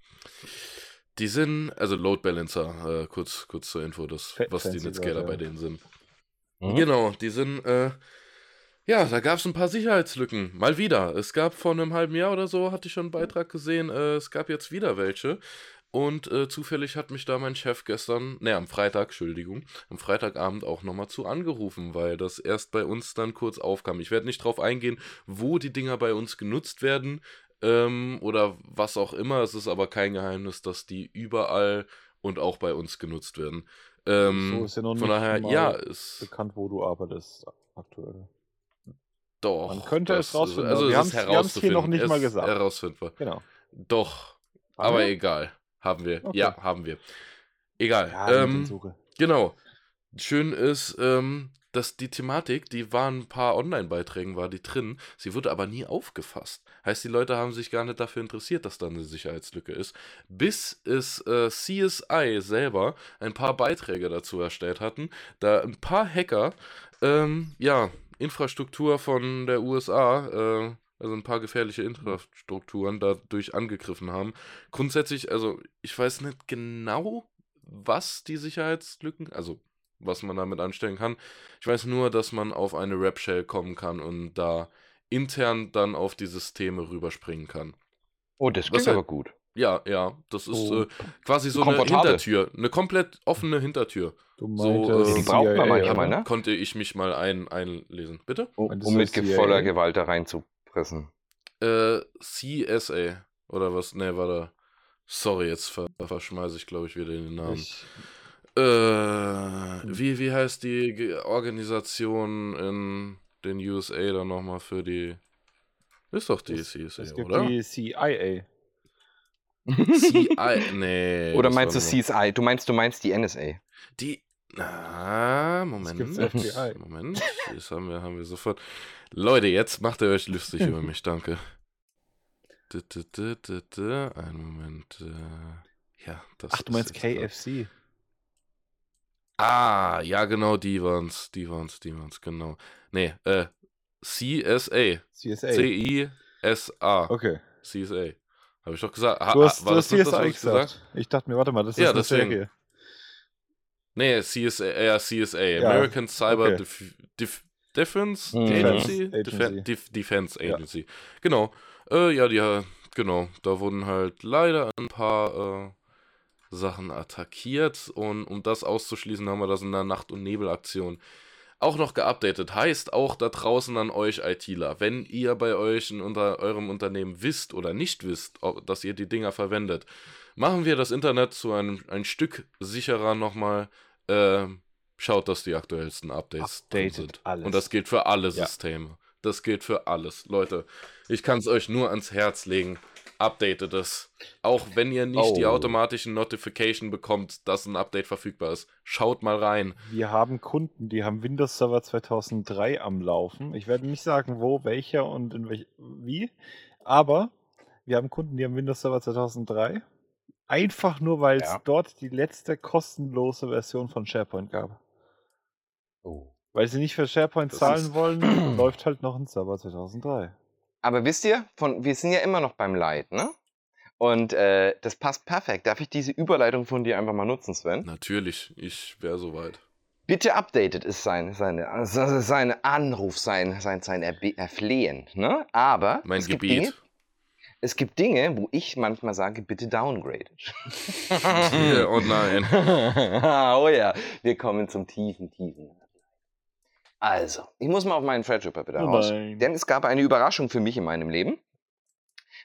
Die sind, also Load Balancer, äh, kurz, kurz zur Info, das, was die Netscaler Wörter, bei denen sind. Mhm. Genau, die sind, äh, ja, da gab es ein paar Sicherheitslücken. Mal wieder. Es gab vor einem halben Jahr oder so, hatte ich schon einen Beitrag gesehen, äh, es gab jetzt wieder welche. Und äh, zufällig hat mich da mein Chef gestern, ne, am Freitag, Entschuldigung, am Freitagabend auch nochmal zu angerufen, weil das erst bei uns dann kurz aufkam. Ich werde nicht drauf eingehen, wo die Dinger bei uns genutzt werden ähm, oder was auch immer. Es ist aber kein Geheimnis, dass die überall und auch bei uns genutzt werden. Ähm, So ist ja noch von nicht daher, mal ja, es Bekannt, wo du arbeitest aktuell. Doch. Man könnte es das- rausfinden, Also wir es wir haben's hier noch nicht mal Es gesagt. Herausfindbar. Genau. Doch, Haben aber wir? egal. Haben wir. Okay. Ja, haben wir. Egal. Ja, ähm. Genau. Schön ist, ähm, dass die Thematik, die war in ein paar Online-Beiträgen, war die drin, sie wurde aber nie aufgefasst. Heißt, die Leute haben sich gar nicht dafür interessiert, dass da eine Sicherheitslücke ist, bis es äh, CSI selber ein paar Beiträge dazu erstellt hatten, da ein paar Hacker, ähm, ja, Infrastruktur von der USA, äh, also ein paar gefährliche Infrastrukturen dadurch angegriffen haben. Grundsätzlich, also ich weiß nicht genau, was die Sicherheitslücken, also was man damit anstellen kann. Ich weiß nur, dass man auf eine Rap-Shell kommen kann und da intern dann auf die Systeme rüberspringen kann. Oh, das Was klingt halt- aber gut. Ja, ja, das ist Oh. äh, quasi so eine. Hintertür, eine komplett offene Hintertür. Du so, meintest äh, Die braucht man manchmal, ne? Konnte ich mich mal ein, einlesen. Bitte? Um, Meintest um mit voller Gewalt da reinzupressen. Äh, CSA. Oder was? Ne, warte. Sorry, jetzt ver verschmeiße ich, glaube ich, wieder den Namen. Ich, Äh, wie, wie heißt die Organisation in den USA dann nochmal für die. Ist doch die es, CSA, es gibt oder? die CIA. CI. Nee. Oder meinst du CSI? Du meinst, du meinst die NSA. Die. Ah, Moment. gibt's FBI. Moment. Das haben wir, haben wir sofort. Leute, jetzt macht ihr euch lustig über mich, danke. Einen Moment. Äh, ja, das Ach, du meinst KFC. Ah, ja, genau, die waren's, die waren's, die waren's, genau. Nee, äh, CSA. CSA. C-I-S-A. Okay. CSA. Habe ich doch gesagt. Ha, Du hast, war du das hast nicht das, CSI ich gesagt. Ich dachte mir, warte mal, das ist Ja, eine deswegen. Serie. Nee, CSA, ja, CSA. Ja, American Cyber okay. Def Def Defense Mhm. Agency? Agency. Def Defense Ja. Agency. Genau. Äh, ja, die, ja, genau. Da wurden halt leider ein paar äh, Sachen attackiert und um das auszuschließen, haben wir das in der Nacht- und Nebelaktion auch noch geupdatet. Heißt auch da draußen an euch ITler, wenn ihr bei euch in unter eurem Unternehmen wisst oder nicht wisst, ob, dass ihr die Dinger verwendet, machen wir das Internet zu einem ein Stück sicherer nochmal. Äh, schaut, dass die aktuellsten Updates drin Updatet sind. alles. Und das gilt für alle Ja. Systeme. Das gilt für alles. Leute, ich kann es euch nur ans Herz legen. Updatet es. Auch wenn ihr nicht die Oh. automatischen Notification bekommt, dass ein Update verfügbar ist. Schaut mal rein. Wir haben Kunden, die haben Windows Server 2003 am Laufen. Ich werde nicht sagen, wo, welcher und in welch, wie, aber wir haben Kunden, die haben Windows Server 2003. Einfach nur, weil es Ja. dort die letzte kostenlose Version von SharePoint gab. Oh. Weil sie nicht für SharePoint Das zahlen wollen, läuft halt noch ein Server 2003. Aber wisst ihr, von, wir sind ja immer noch beim Leid, ne? Und äh, das passt perfekt. Darf ich diese Überleitung von dir einfach mal nutzen, Sven? Natürlich, ich wäre soweit. Bitte updated ist sein, seine, also sein Anruf, sein, sein, sein Erbe Erflehen. Ne? Aber Mein es, gibt Gebiet. Dinge, es gibt Dinge, wo ich manchmal sage, bitte downgrade. oh nein. oh ja, wir kommen zum tiefen, tiefen. Also, ich muss mal auf meinen Threadripper wieder Oh raus. nein. Denn es gab eine Überraschung für mich in meinem Leben.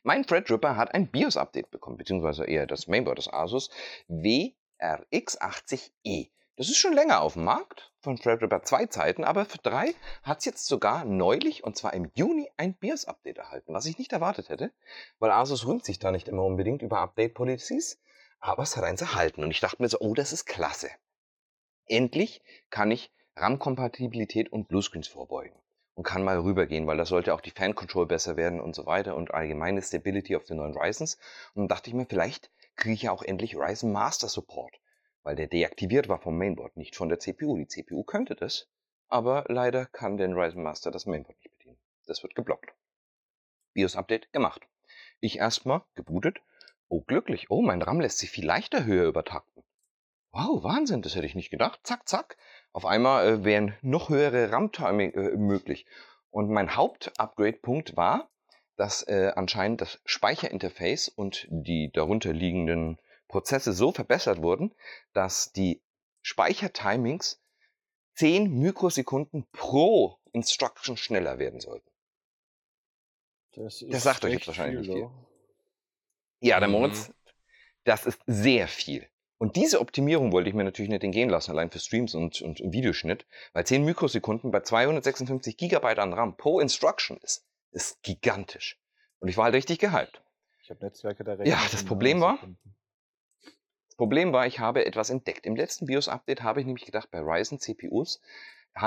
Mein Threadripper hat ein BIOS-Update bekommen, beziehungsweise eher das Mainboard des Asus WRX80E. Das ist schon länger auf dem Markt, von Threadripper zwei Zeiten, aber für drei hat es jetzt sogar neulich, und zwar im Juni, ein BIOS-Update erhalten, was ich nicht erwartet hätte, weil Asus rühmt sich da nicht immer unbedingt über Update-Policies, aber es hat eins erhalten und ich dachte mir so, oh, das ist klasse. Endlich kann ich RAM-Kompatibilität und Bluescreens vorbeugen und kann mal rübergehen, weil da sollte auch die Fan-Control besser werden und so weiter und allgemeine Stability auf den neuen Ryzens. Und dann dachte ich mir, vielleicht kriege ich ja auch endlich Ryzen Master Support, weil der deaktiviert war vom Mainboard, nicht von der CPU. Die CPU könnte das, aber leider kann der Ryzen Master das Mainboard nicht bedienen. Das wird geblockt. BIOS-Update gemacht. Ich erstmal gebootet. Oh, glücklich. Oh, mein RAM lässt sich viel leichter höher übertakten. Wow, Wahnsinn, das hätte ich nicht gedacht. Zack, zack. Auf einmal äh, wären noch höhere RAM-Timing äh, möglich. Und mein Haupt-Upgrade-Punkt war, dass äh, anscheinend das Speicherinterface und die darunter liegenden Prozesse so verbessert wurden, dass die Speichertimings 10 Mikrosekunden pro Instruction schneller werden sollten. Das, Das sagt euch jetzt wahrscheinlich nicht viel. Ja, der Mhm. Moritz, das ist sehr viel. Und diese Optimierung wollte ich mir natürlich nicht entgehen lassen, allein für Streams und, und Videoschnitt, weil 10 Mikrosekunden bei 256 Gigabyte an RAM pro Instruction ist, ist gigantisch. Und ich war halt richtig gehypt. Ich habe Netzwerke da Ja, das Problem war- Das Problem war, ich habe etwas entdeckt. Im letzten BIOS-Update habe ich nämlich gedacht, bei Ryzen CPUs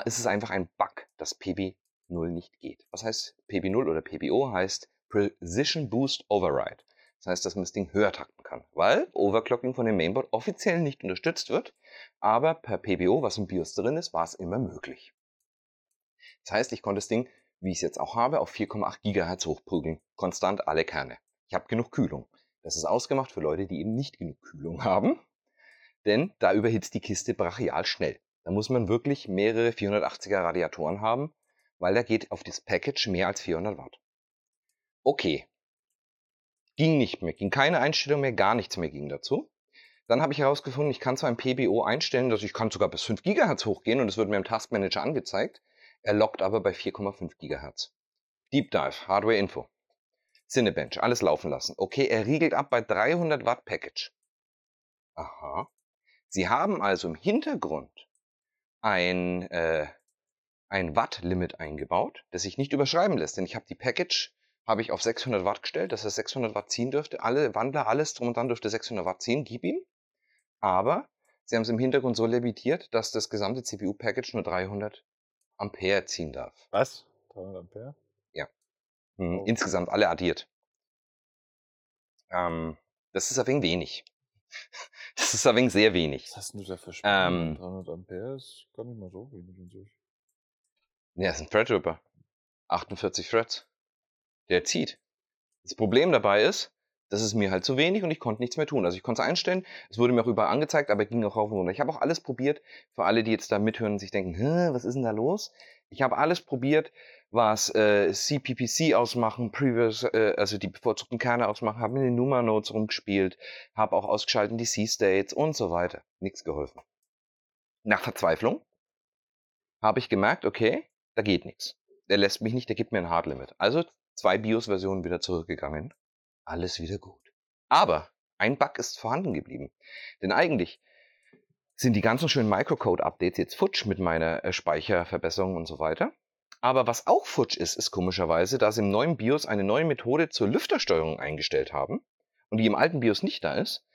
ist es einfach ein Bug, dass PB0 nicht geht. Was heißt PB0 oder PBO? Heißt Precision Boost Override. Das heißt, dass man das Ding höher takten kann, weil Overclocking von dem Mainboard offiziell nicht unterstützt wird, aber per PBO, was im BIOS drin ist, war es immer möglich. Das heißt, ich konnte das Ding, wie ich es jetzt auch habe, auf 4,8 GHz hochprügeln, konstant alle Kerne. Ich habe genug Kühlung. Das ist ausgemacht für Leute, die eben nicht genug Kühlung haben, denn da überhitzt die Kiste brachial schnell. Da muss man wirklich mehrere 480er Radiatoren haben, weil da geht auf das Package mehr als 400 Watt. Okay. Ging nicht mehr, ging keine Einstellung mehr, gar nichts mehr ging dazu. Dann habe ich herausgefunden, ich kann zwar im PBO einstellen, dass ich kann sogar bis 5 GHz hochgehen und es wird mir im Taskmanager angezeigt. Er lockt aber bei 4,5 GHz. Deep Dive, Hardware Info. Cinebench, alles laufen lassen. Okay, er riegelt ab bei 300 Watt Package. Aha. Sie haben also im Hintergrund ein, äh, ein Watt-Limit eingebaut, das sich nicht überschreiben lässt. Denn ich habe die Package habe ich auf 600 Watt gestellt, dass er 600 Watt ziehen dürfte. Alle Wandler, alles drum und dran dürfte 600 Watt ziehen, gib ihm. Aber sie haben es im Hintergrund so limitiert, dass das gesamte CPU-Package nur 300 Ampere ziehen darf. Was? 300 Ampere? Hm, Oh. Insgesamt alle addiert. Ähm, das ist ein wenig wenig. Das ist ein wenig sehr wenig. Was hast du da für Ähm. Spannungen? 300 Ampere ist gar nicht mal so wenig an sich. Ja, ist ein Threadripper. 48 Threads. Der zieht. Das Problem dabei ist, das ist mir halt zu wenig und ich konnte nichts mehr tun. Also ich konnte es einstellen, es wurde mir auch überall angezeigt, aber ging auch rauf und runter. Ich habe auch alles probiert, für alle, die jetzt da mithören und sich denken, was ist denn da los? Ich habe alles probiert, was äh, CPPC ausmachen, Previous, äh, also die bevorzugten Kerne ausmachen, habe in den Nummer-Nodes rumgespielt, habe auch ausgeschaltet die C-States und so weiter. Nichts geholfen. Nach Verzweiflung habe ich gemerkt, okay, da geht nichts. Der lässt mich nicht, der gibt mir ein Hard Limit. Also zwei BIOS-Versionen wieder zurückgegangen. Alles wieder gut. Aber ein Bug ist vorhanden geblieben. Denn eigentlich sind die ganzen schönen Microcode-Updates jetzt futsch mit meiner äh, Speicherverbesserung und so weiter. Aber was auch futsch ist, ist komischerweise, dass im neuen BIOS eine neue Methode zur Lüftersteuerung eingestellt haben und die im alten BIOS nicht da ist,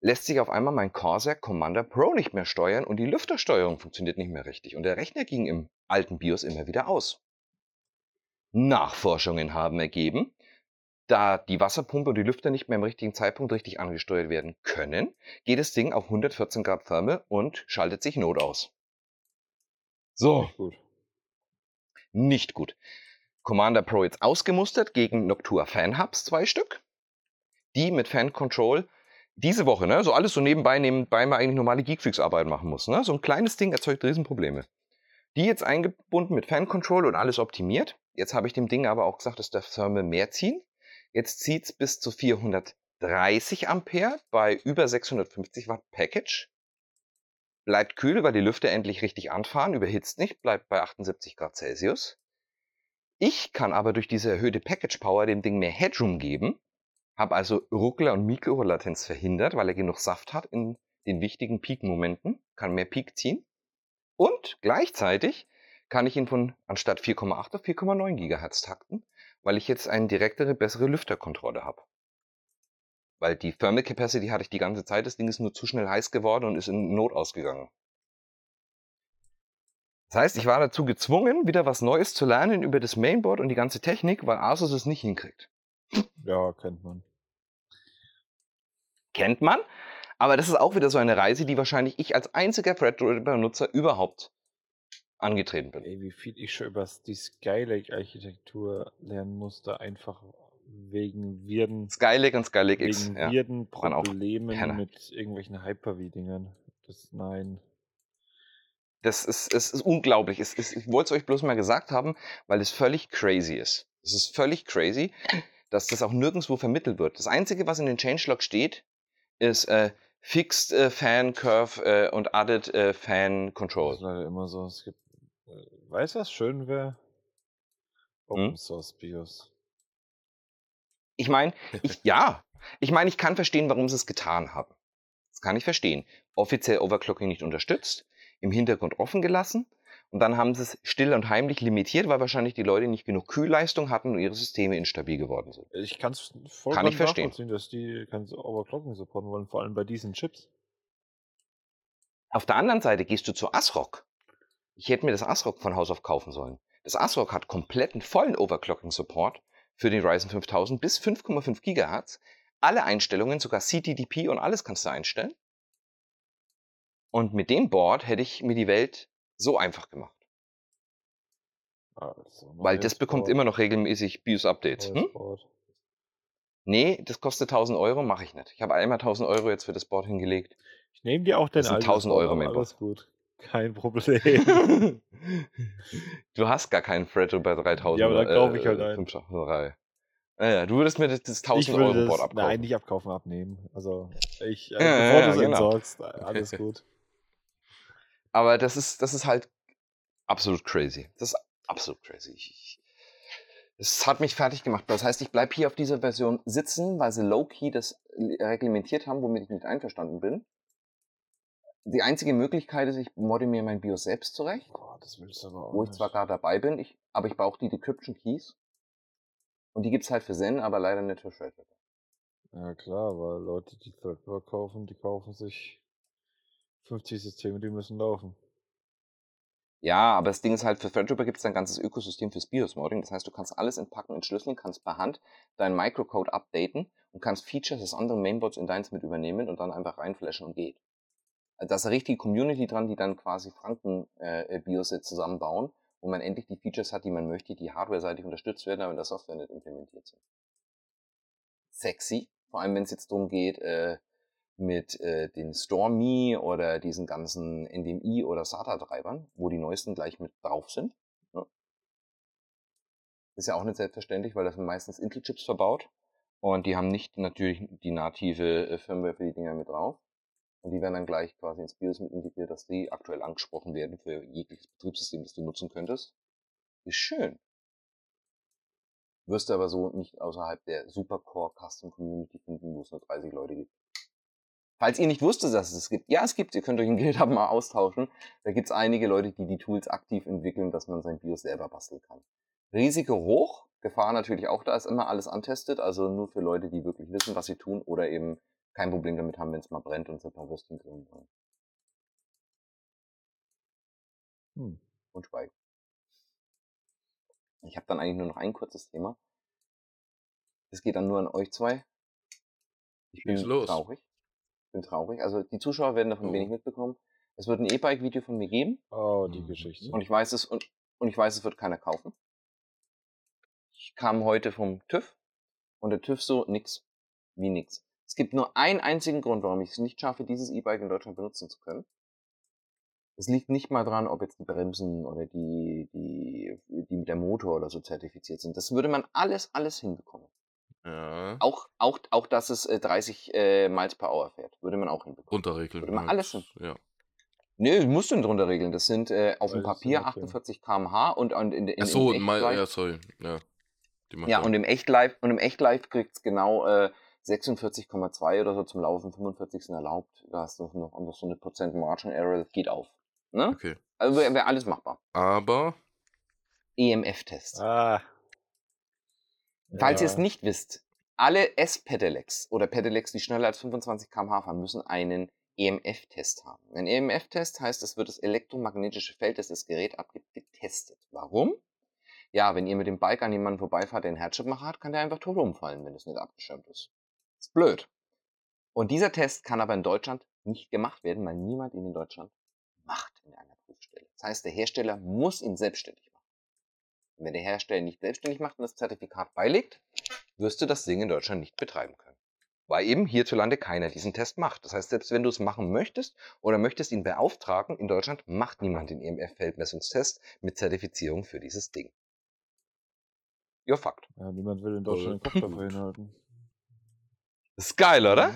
lässt sich auf einmal mein Corsair Commander Pro nicht mehr steuern und die Lüftersteuerung funktioniert nicht mehr richtig. Und der Rechner ging im alten BIOS immer wieder aus. Nachforschungen haben ergeben, da die Wasserpumpe und die Lüfter nicht mehr im richtigen Zeitpunkt richtig angesteuert werden können, geht das Ding auf 114 Grad Thermal und schaltet sich Not aus. So, Echt gut. nicht gut. Commander Pro jetzt ausgemustert gegen Noctua Fan Hubs, zwei Stück. Die mit Fan Control diese Woche, ne, so alles so nebenbei, nebenbei man eigentlich normale Geekfreaks-Arbeit machen muss. Ne? So ein kleines Ding erzeugt Riesenprobleme. Die jetzt eingebunden mit Fan Control und alles optimiert. Jetzt habe ich dem Ding aber auch gesagt, es darf Thermal mehr ziehen. Jetzt zieht es bis zu 430 Ampere bei über 650 Watt Package. bleibt kühl, weil die Lüfter endlich richtig anfahren, überhitzt nicht, bleibt bei 78 Grad Celsius. Ich kann aber durch diese erhöhte Package Power dem Ding mehr Headroom geben, habe also Ruckler und Mikrolatenz verhindert, weil er genug Saft hat in den wichtigen Peak-Momenten, kann mehr Peak ziehen. Und gleichzeitig kann ich ihn von anstatt 4,8 auf 4,9 GHz takten, weil ich jetzt eine direktere, bessere Lüfterkontrolle habe. Weil die Thermal Capacity hatte ich die ganze Zeit, das Ding ist nur zu schnell heiß geworden und ist in Not ausgegangen. Das heißt, ich war dazu gezwungen, wieder was Neues zu lernen über das Mainboard und die ganze Technik, weil Asus es nicht hinkriegt. Ja, kennt man. Kennt man, aber das ist auch wieder so eine Reise, die wahrscheinlich ich als einziger Threadripper-Nutzer überhaupt angetreten bin. Ey, wie viel ich schon über die Skylake-Architektur lernen musste, einfach wegen Wirden, Skylake und Skylake X, wegen. Wirden Problemen mit irgendwelchen Hyper-V-Dingern. Das, nein. Das ist, es ist unglaublich. Es ist, ich wollte es euch bloß mal gesagt haben, weil es völlig crazy ist. Es ist völlig crazy, dass das auch nirgendwo vermittelt wird. Das Einzige, was in den Changelog steht, ist äh, Fixed äh, Fan Curve äh, und Added äh, Fan Das Control. ist leider immer so. Es gibt, weißt du, was schön wäre? Hm? Open Source BIOS. Ich meine, ich, ja, ich meine, ich kann verstehen, warum sie es getan haben. Das kann ich verstehen. Offiziell Overclocking nicht unterstützt, im Hintergrund offen gelassen und dann haben sie es still und heimlich limitiert, weil wahrscheinlich die Leute nicht genug Kühlleistung hatten und ihre Systeme instabil geworden sind. Ich kann es vollkommen ich verstehen. dass die kein Overclocking supporten wollen, vor allem bei diesen Chips. Auf der anderen Seite gehst du zu ASRock. Ich hätte mir das ASRock von Haus auf kaufen sollen. Das ASRock hat kompletten vollen Overclocking-Support für den Ryzen 5000 bis 5,5 GHz. Alle Einstellungen, sogar CTDP und alles kannst du einstellen. Und mit dem Board hätte ich mir die Welt so einfach gemacht. Also, Weil das bekommt Board, immer noch regelmäßig BIOS-Updates. Hm? Board. Nee, das kostet 1000 Euro, mache ich nicht. Ich habe einmal 1000 Euro jetzt für das Board hingelegt. Ich nehme dir auch dein Das sind altes 1000 Board, Euro, aber mein Alles gut. Kein Problem. du hast gar keinen Threadripper 3000. Ja, aber dann kaufe ich äh, halt einen. 5003. Naja, du würdest mir das, das ich 1000 würde Euro Board das, abkaufen. nein, nicht abkaufen, abnehmen. Also, ich, äh, Ja, bevor ja, du es genau. entsorgst, äh, alles gut. Aber das ist, das ist halt absolut crazy. Das ist absolut crazy. Ich, es hat mich fertig gemacht. Das heißt, ich bleibe hier auf dieser Version sitzen, weil sie low-key das reglementiert haben, womit ich nicht einverstanden bin. Die einzige Möglichkeit ist, ich modde mir mein BIOS selbst zurecht, Boah, das willst du aber auch wo ich nicht. zwar gerade dabei bin, ich, aber ich brauche die Decryption Keys. Und die gibt's halt für Zen, aber leider nicht für Threadripper. Ja klar, weil Leute, die Threadripper kaufen, die kaufen sich 50 Systeme, die müssen laufen. Ja, aber das Ding ist halt, für Threadripper gibt es ein ganzes Ökosystem fürs BIOS-Modding. Das heißt, du kannst alles entpacken, entschlüsseln, kannst per Hand deinen Microcode updaten und kannst Features des anderen Mainboards in deins mit übernehmen und dann einfach reinflashen und geht. Da ist eine richtige Community dran, die dann quasi Franken-BIOS äh, zusammenbauen, wo man endlich die Features hat, die man möchte, die hardware-seitig unterstützt werden, aber in der Software nicht implementiert sind. Sexy, vor allem wenn es jetzt darum geht, äh, mit äh, den Stormy oder diesen ganzen NDMI oder SATA-Treibern, wo die neuesten gleich mit drauf sind. Ja. Ist ja auch nicht selbstverständlich, weil das sind meistens Intel-Chips verbaut und die haben nicht natürlich die native äh, Firmware für die Dinger mit drauf. Und die werden dann gleich quasi ins BIOS mit integriert, dass die aktuell angesprochen werden für jegliches Betriebssystem, das du nutzen könntest. Ist schön. Wirst du aber so nicht außerhalb der Supercore Custom Community finden, wo es nur 30 Leute gibt. Falls ihr nicht wusstet, dass es es gibt, ja, es gibt, ihr könnt euch ein GitHub mal austauschen. Da gibt es einige Leute, die die Tools aktiv entwickeln, dass man sein BIOS selber basteln kann. Risiko hoch, Gefahr natürlich auch da, ist immer alles antestet, also nur für Leute, die wirklich wissen, was sie tun oder eben kein Problem damit haben, wenn es mal brennt und sie ein paar Würstchen grillen wollen. Hm. Und schweigen. Ich habe dann eigentlich nur noch ein kurzes Thema. Das geht dann nur an euch zwei. Ich bin los. traurig. Ich bin traurig. Also die Zuschauer werden davon Oh. wenig mitbekommen. Es wird ein E-Bike-Video von mir geben Oh, die Mhm. Geschichte. und ich weiß es und, und ich weiß, es wird keiner kaufen. Ich kam heute vom TÜV und der TÜV so nix, wie nix. Es gibt nur einen einzigen Grund, warum ich es nicht schaffe, dieses E-Bike in Deutschland benutzen zu können. Es liegt nicht mal dran, ob jetzt die Bremsen oder die, die, die der Motor oder so zertifiziert sind. Das würde man alles, alles hinbekommen. Ja. Auch, auch, auch dass es äh, 30 äh, Miles per Hour fährt, würde man auch hinbekommen. Runterregeln. Würde man halt. alles hin. Ja. Nee, musst du nicht drunter regeln. Das sind äh, auf dem Papier okay. 48 km/h und, und in, in, Ach so, in mal, Echtlife- ja, sorry. Ja, die macht Ja, und im Echtlife, und im Echtlife kriegt's genau äh, 46,2 oder so zum Laufen, 45 sind erlaubt. Da hast du noch, noch so eine Prozent Margin Error, das geht auf. Ne? Okay. Also wäre wär alles machbar. Aber, EMF-Test. Ah. Falls ihr Ja. es nicht wisst, alle S-Pedelecs oder Pedelecs, die schneller als 25 km/h fahren, müssen einen EMF-Test haben. Ein EMF-Test heißt, es wird das elektromagnetische Feld, das das Gerät abgibt, getestet. Warum? Ja, wenn ihr mit dem Bike an jemanden vorbeifahrt, der einen Herzschrittmacher hat, kann der einfach tot umfallen, wenn es nicht abgeschirmt ist. Ist blöd. Und dieser Test kann aber in Deutschland nicht gemacht werden, weil niemand ihn in Deutschland macht in einer Prüfstelle. Das heißt, der Hersteller muss ihn selbstständig machen. Und wenn der Hersteller nicht selbstständig macht und das Zertifikat beilegt, wirst du das Ding in Deutschland nicht betreiben können. Weil eben hierzulande keiner diesen Test macht. Das heißt, selbst wenn du es machen möchtest oder möchtest ihn beauftragen, in Deutschland macht niemand den EMF-Feldmessungstest mit Zertifizierung für dieses Ding. Ja, Fakt. Ja, niemand will in Deutschland den Kopf dafür hinhalten. Ist geil, oder?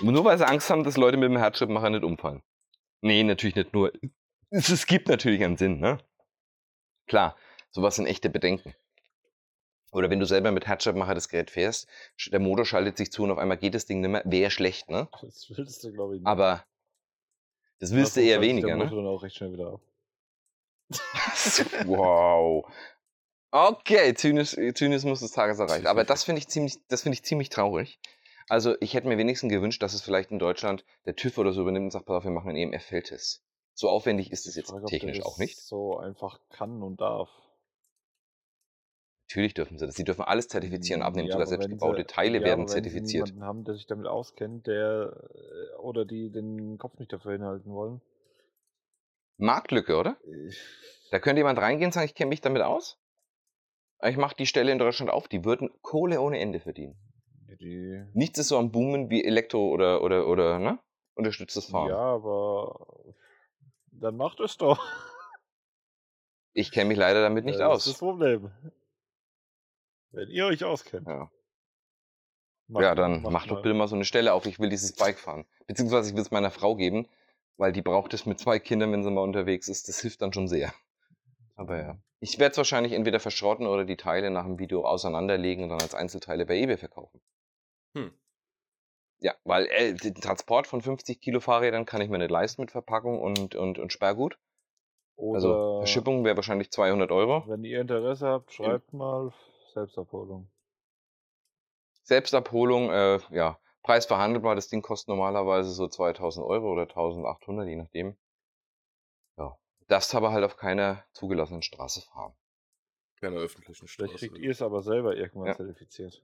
Mhm. Nur weil sie Angst haben, dass Leute mit dem Herzschrittmacher nicht umfallen. Nee, natürlich nicht nur. Es, es gibt natürlich einen Sinn, ne? Klar, sowas sind echte Bedenken. Oder wenn du selber mit Herzschrittmacher das Gerät fährst, der Motor schaltet sich zu und auf einmal geht das Ding nicht mehr, wäre schlecht, ne? Das willst du, glaube ich, nicht. Aber das willst du eher weniger, Der ne? Motor dann auch recht schnell wieder ab. wow. Okay, Zynis, Zynismus des Tages erreicht. Aber das finde ich ziemlich, das finde ich ziemlich traurig. Also ich hätte mir wenigstens gewünscht, dass es vielleicht in Deutschland der TÜV oder so übernimmt und sagt, pass auf, wir machen einen EMF-Feldtest. So aufwendig ist es jetzt Frage, technisch auch nicht. So einfach kann und darf. Natürlich dürfen sie das. Sie dürfen alles zertifizieren und abnehmen. Ja, Sogar aber wenn selbstgebaute sie- Teile ja, werden wenn zertifiziert. Jemanden haben, der sich damit auskennt, der äh, oder die den Kopf nicht dafür hinhalten wollen. Marktlücke, oder? Ich- Da könnte jemand reingehen und sagen, ich kenne mich damit aus. Ich mache die Stelle in Deutschland auf. Die würden Kohle ohne Ende verdienen. Die, Nichts ist so am Boomen wie Elektro oder, oder, oder, ne? Unterstütztes Fahren. ja, aber dann macht es doch. Ich kenne mich leider damit nicht Das aus. ist das Problem. Wenn ihr euch auskennt. Ja. macht- ja, dann mach macht doch mal. bitte mal so eine Stelle auf, ich will dieses Bike fahren. Beziehungsweise ich will es meiner Frau geben, weil die braucht es mit zwei Kindern, wenn sie mal unterwegs ist. Das hilft dann schon sehr. Aber ja. Ich werde es wahrscheinlich entweder verschrotten oder die Teile nach dem Video auseinanderlegen und dann als Einzelteile bei eBay verkaufen. Hm. Ja, weil äh, den Transport von 50 Kilo Fahrrädern kann ich mir nicht leisten mit Verpackung und, und, und Sperrgut. Oder Also Verschippung wäre wahrscheinlich 200 Euro. wenn ihr Interesse habt, schreibt mal Selbstabholung. Selbstabholung, äh, ja, Preis verhandelbar. Das Ding kostet normalerweise so 2000 Euro oder 1800, je nachdem. Darfst aber halt auf keiner zugelassenen Straße fahren. Keine öffentlichen Vielleicht Straße. kriegt ihr es aber selber irgendwann Ja. zertifiziert.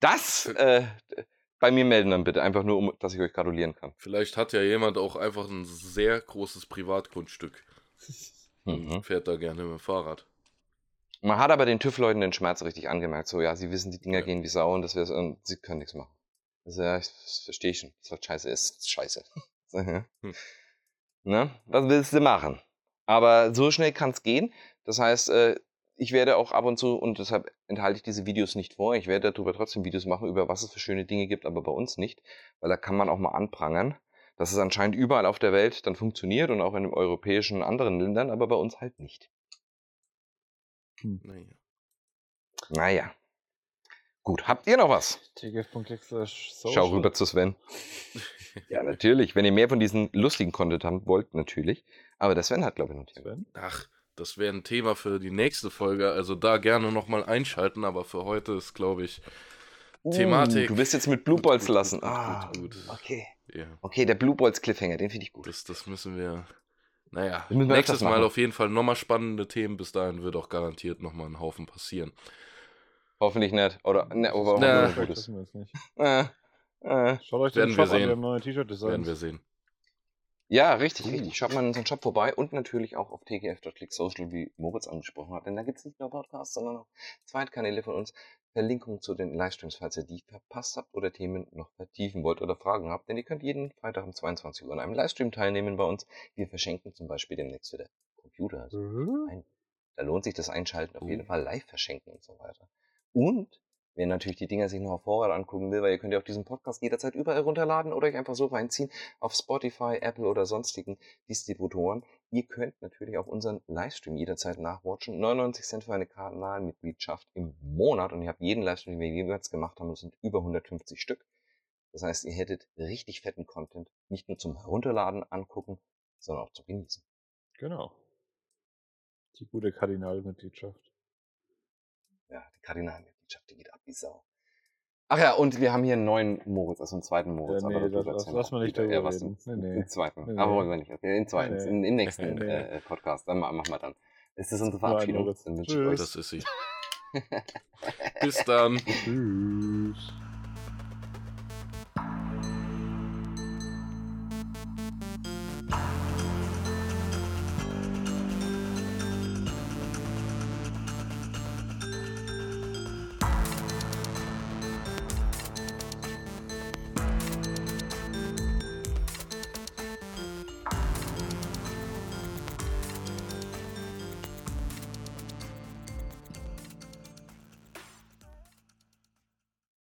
Das äh, bei mir melden dann bitte, einfach nur, um, dass ich euch gratulieren kann. Vielleicht hat ja jemand auch einfach ein sehr großes Privatgrundstück und Mhm. fährt da gerne mit dem Fahrrad. Man hat aber den TÜV-Leuten den Schmerz richtig angemerkt. So, ja, sie wissen, die Dinger Ja. gehen wie Sau und, das wär's, und sie können nichts machen. Also, ja, ich das verstehe schon. Das ist halt scheiße. Ist scheiße. Ja. Hm. Ne? Was willst du machen? Aber so schnell kann es gehen. Das heißt, äh, ich werde auch ab und zu, und deshalb enthalte ich diese Videos nicht vor, ich werde darüber trotzdem Videos machen, über was es für schöne Dinge gibt, aber bei uns nicht. Weil da kann man auch mal anprangern, dass es anscheinend überall auf der Welt dann funktioniert und auch in den europäischen anderen Ländern, aber bei uns halt nicht. Naja. Naja. Gut, habt ihr noch was? Schau rüber zu Sven. Ja, natürlich. Wenn ihr mehr von diesen lustigen Content haben wollt, natürlich. Aber der Sven hat, glaube ich, noch. Sven? Ach, das wäre ein Thema für die nächste Folge. Also da gerne nochmal einschalten, aber für heute ist, glaube ich, Thematik. Uh, du wirst jetzt mit Blue Balls gut, lassen. gut, gut, ah, gut. okay. ja, Okay, der Blue Balls Cliffhanger, den finde ich gut. das, das müssen wir. Naja, Das müssen wir nächstes Mal auf jeden Fall nochmal spannende Themen. Bis dahin wird auch garantiert nochmal ein Haufen passieren. Hoffentlich nicht. Oder, ne, aber Na. hoffentlich Gutes. wissen wir es nicht. Äh, äh. Schaut euch den Shop an, wir haben neue T-Shirt-Designs. Werden wir sehen. Ja, richtig, Uh. richtig. Schaut mal in unseren Shop vorbei und natürlich auch auf tgf.clicksocial, wie Moritz angesprochen hat. Denn da gibt es nicht nur Podcasts, sondern auch Zweitkanäle von uns. Verlinkungen zu den Livestreams, falls ihr die verpasst habt oder Themen noch vertiefen wollt oder Fragen habt. Denn ihr könnt jeden Freitag um 22 Uhr an einem Livestream teilnehmen bei uns. Wir verschenken zum Beispiel demnächst wieder Computer. Also Mhm. da lohnt sich das Einschalten auf jeden Uh. Fall live verschenken und so weiter. Und Wer natürlich die Dinger sich noch auf Vorrat angucken will, weil ihr könnt ja auch diesen Podcast jederzeit überall runterladen oder euch einfach so reinziehen auf Spotify, Apple oder sonstigen Distributoren. Ihr könnt natürlich auch unseren Livestream jederzeit nachwatchen. 99 Cent für eine Kanalmitgliedschaft im Monat und ihr habt jeden Livestream, den wir jeweils gemacht haben, das sind über 150 Stück. Das heißt, ihr hättet richtig fetten Content, nicht nur zum Herunterladen, angucken, sondern auch zu genießen. Genau. Die gute Kardinalmitgliedschaft. Ja, die Kardinalmitgliedschaft, die geht ab wie Sau. Ach ja, und wir haben hier einen neuen Moritz, also einen zweiten Moritz. Ja, nee, aber das- dazu lass mal nicht später. drüber ja, was reden. Im, Nee, nee. zweiten. Nee, aber nee. wollen wir nicht. Okay, im zweiten, Nee, nee. im, im nächsten Nee, nee. äh, Podcast. Dann ma- machen wir dann. Ist das unsere Nein, Verabschiedung? Ich euch Das ist sie. Bis dann. Tschüss.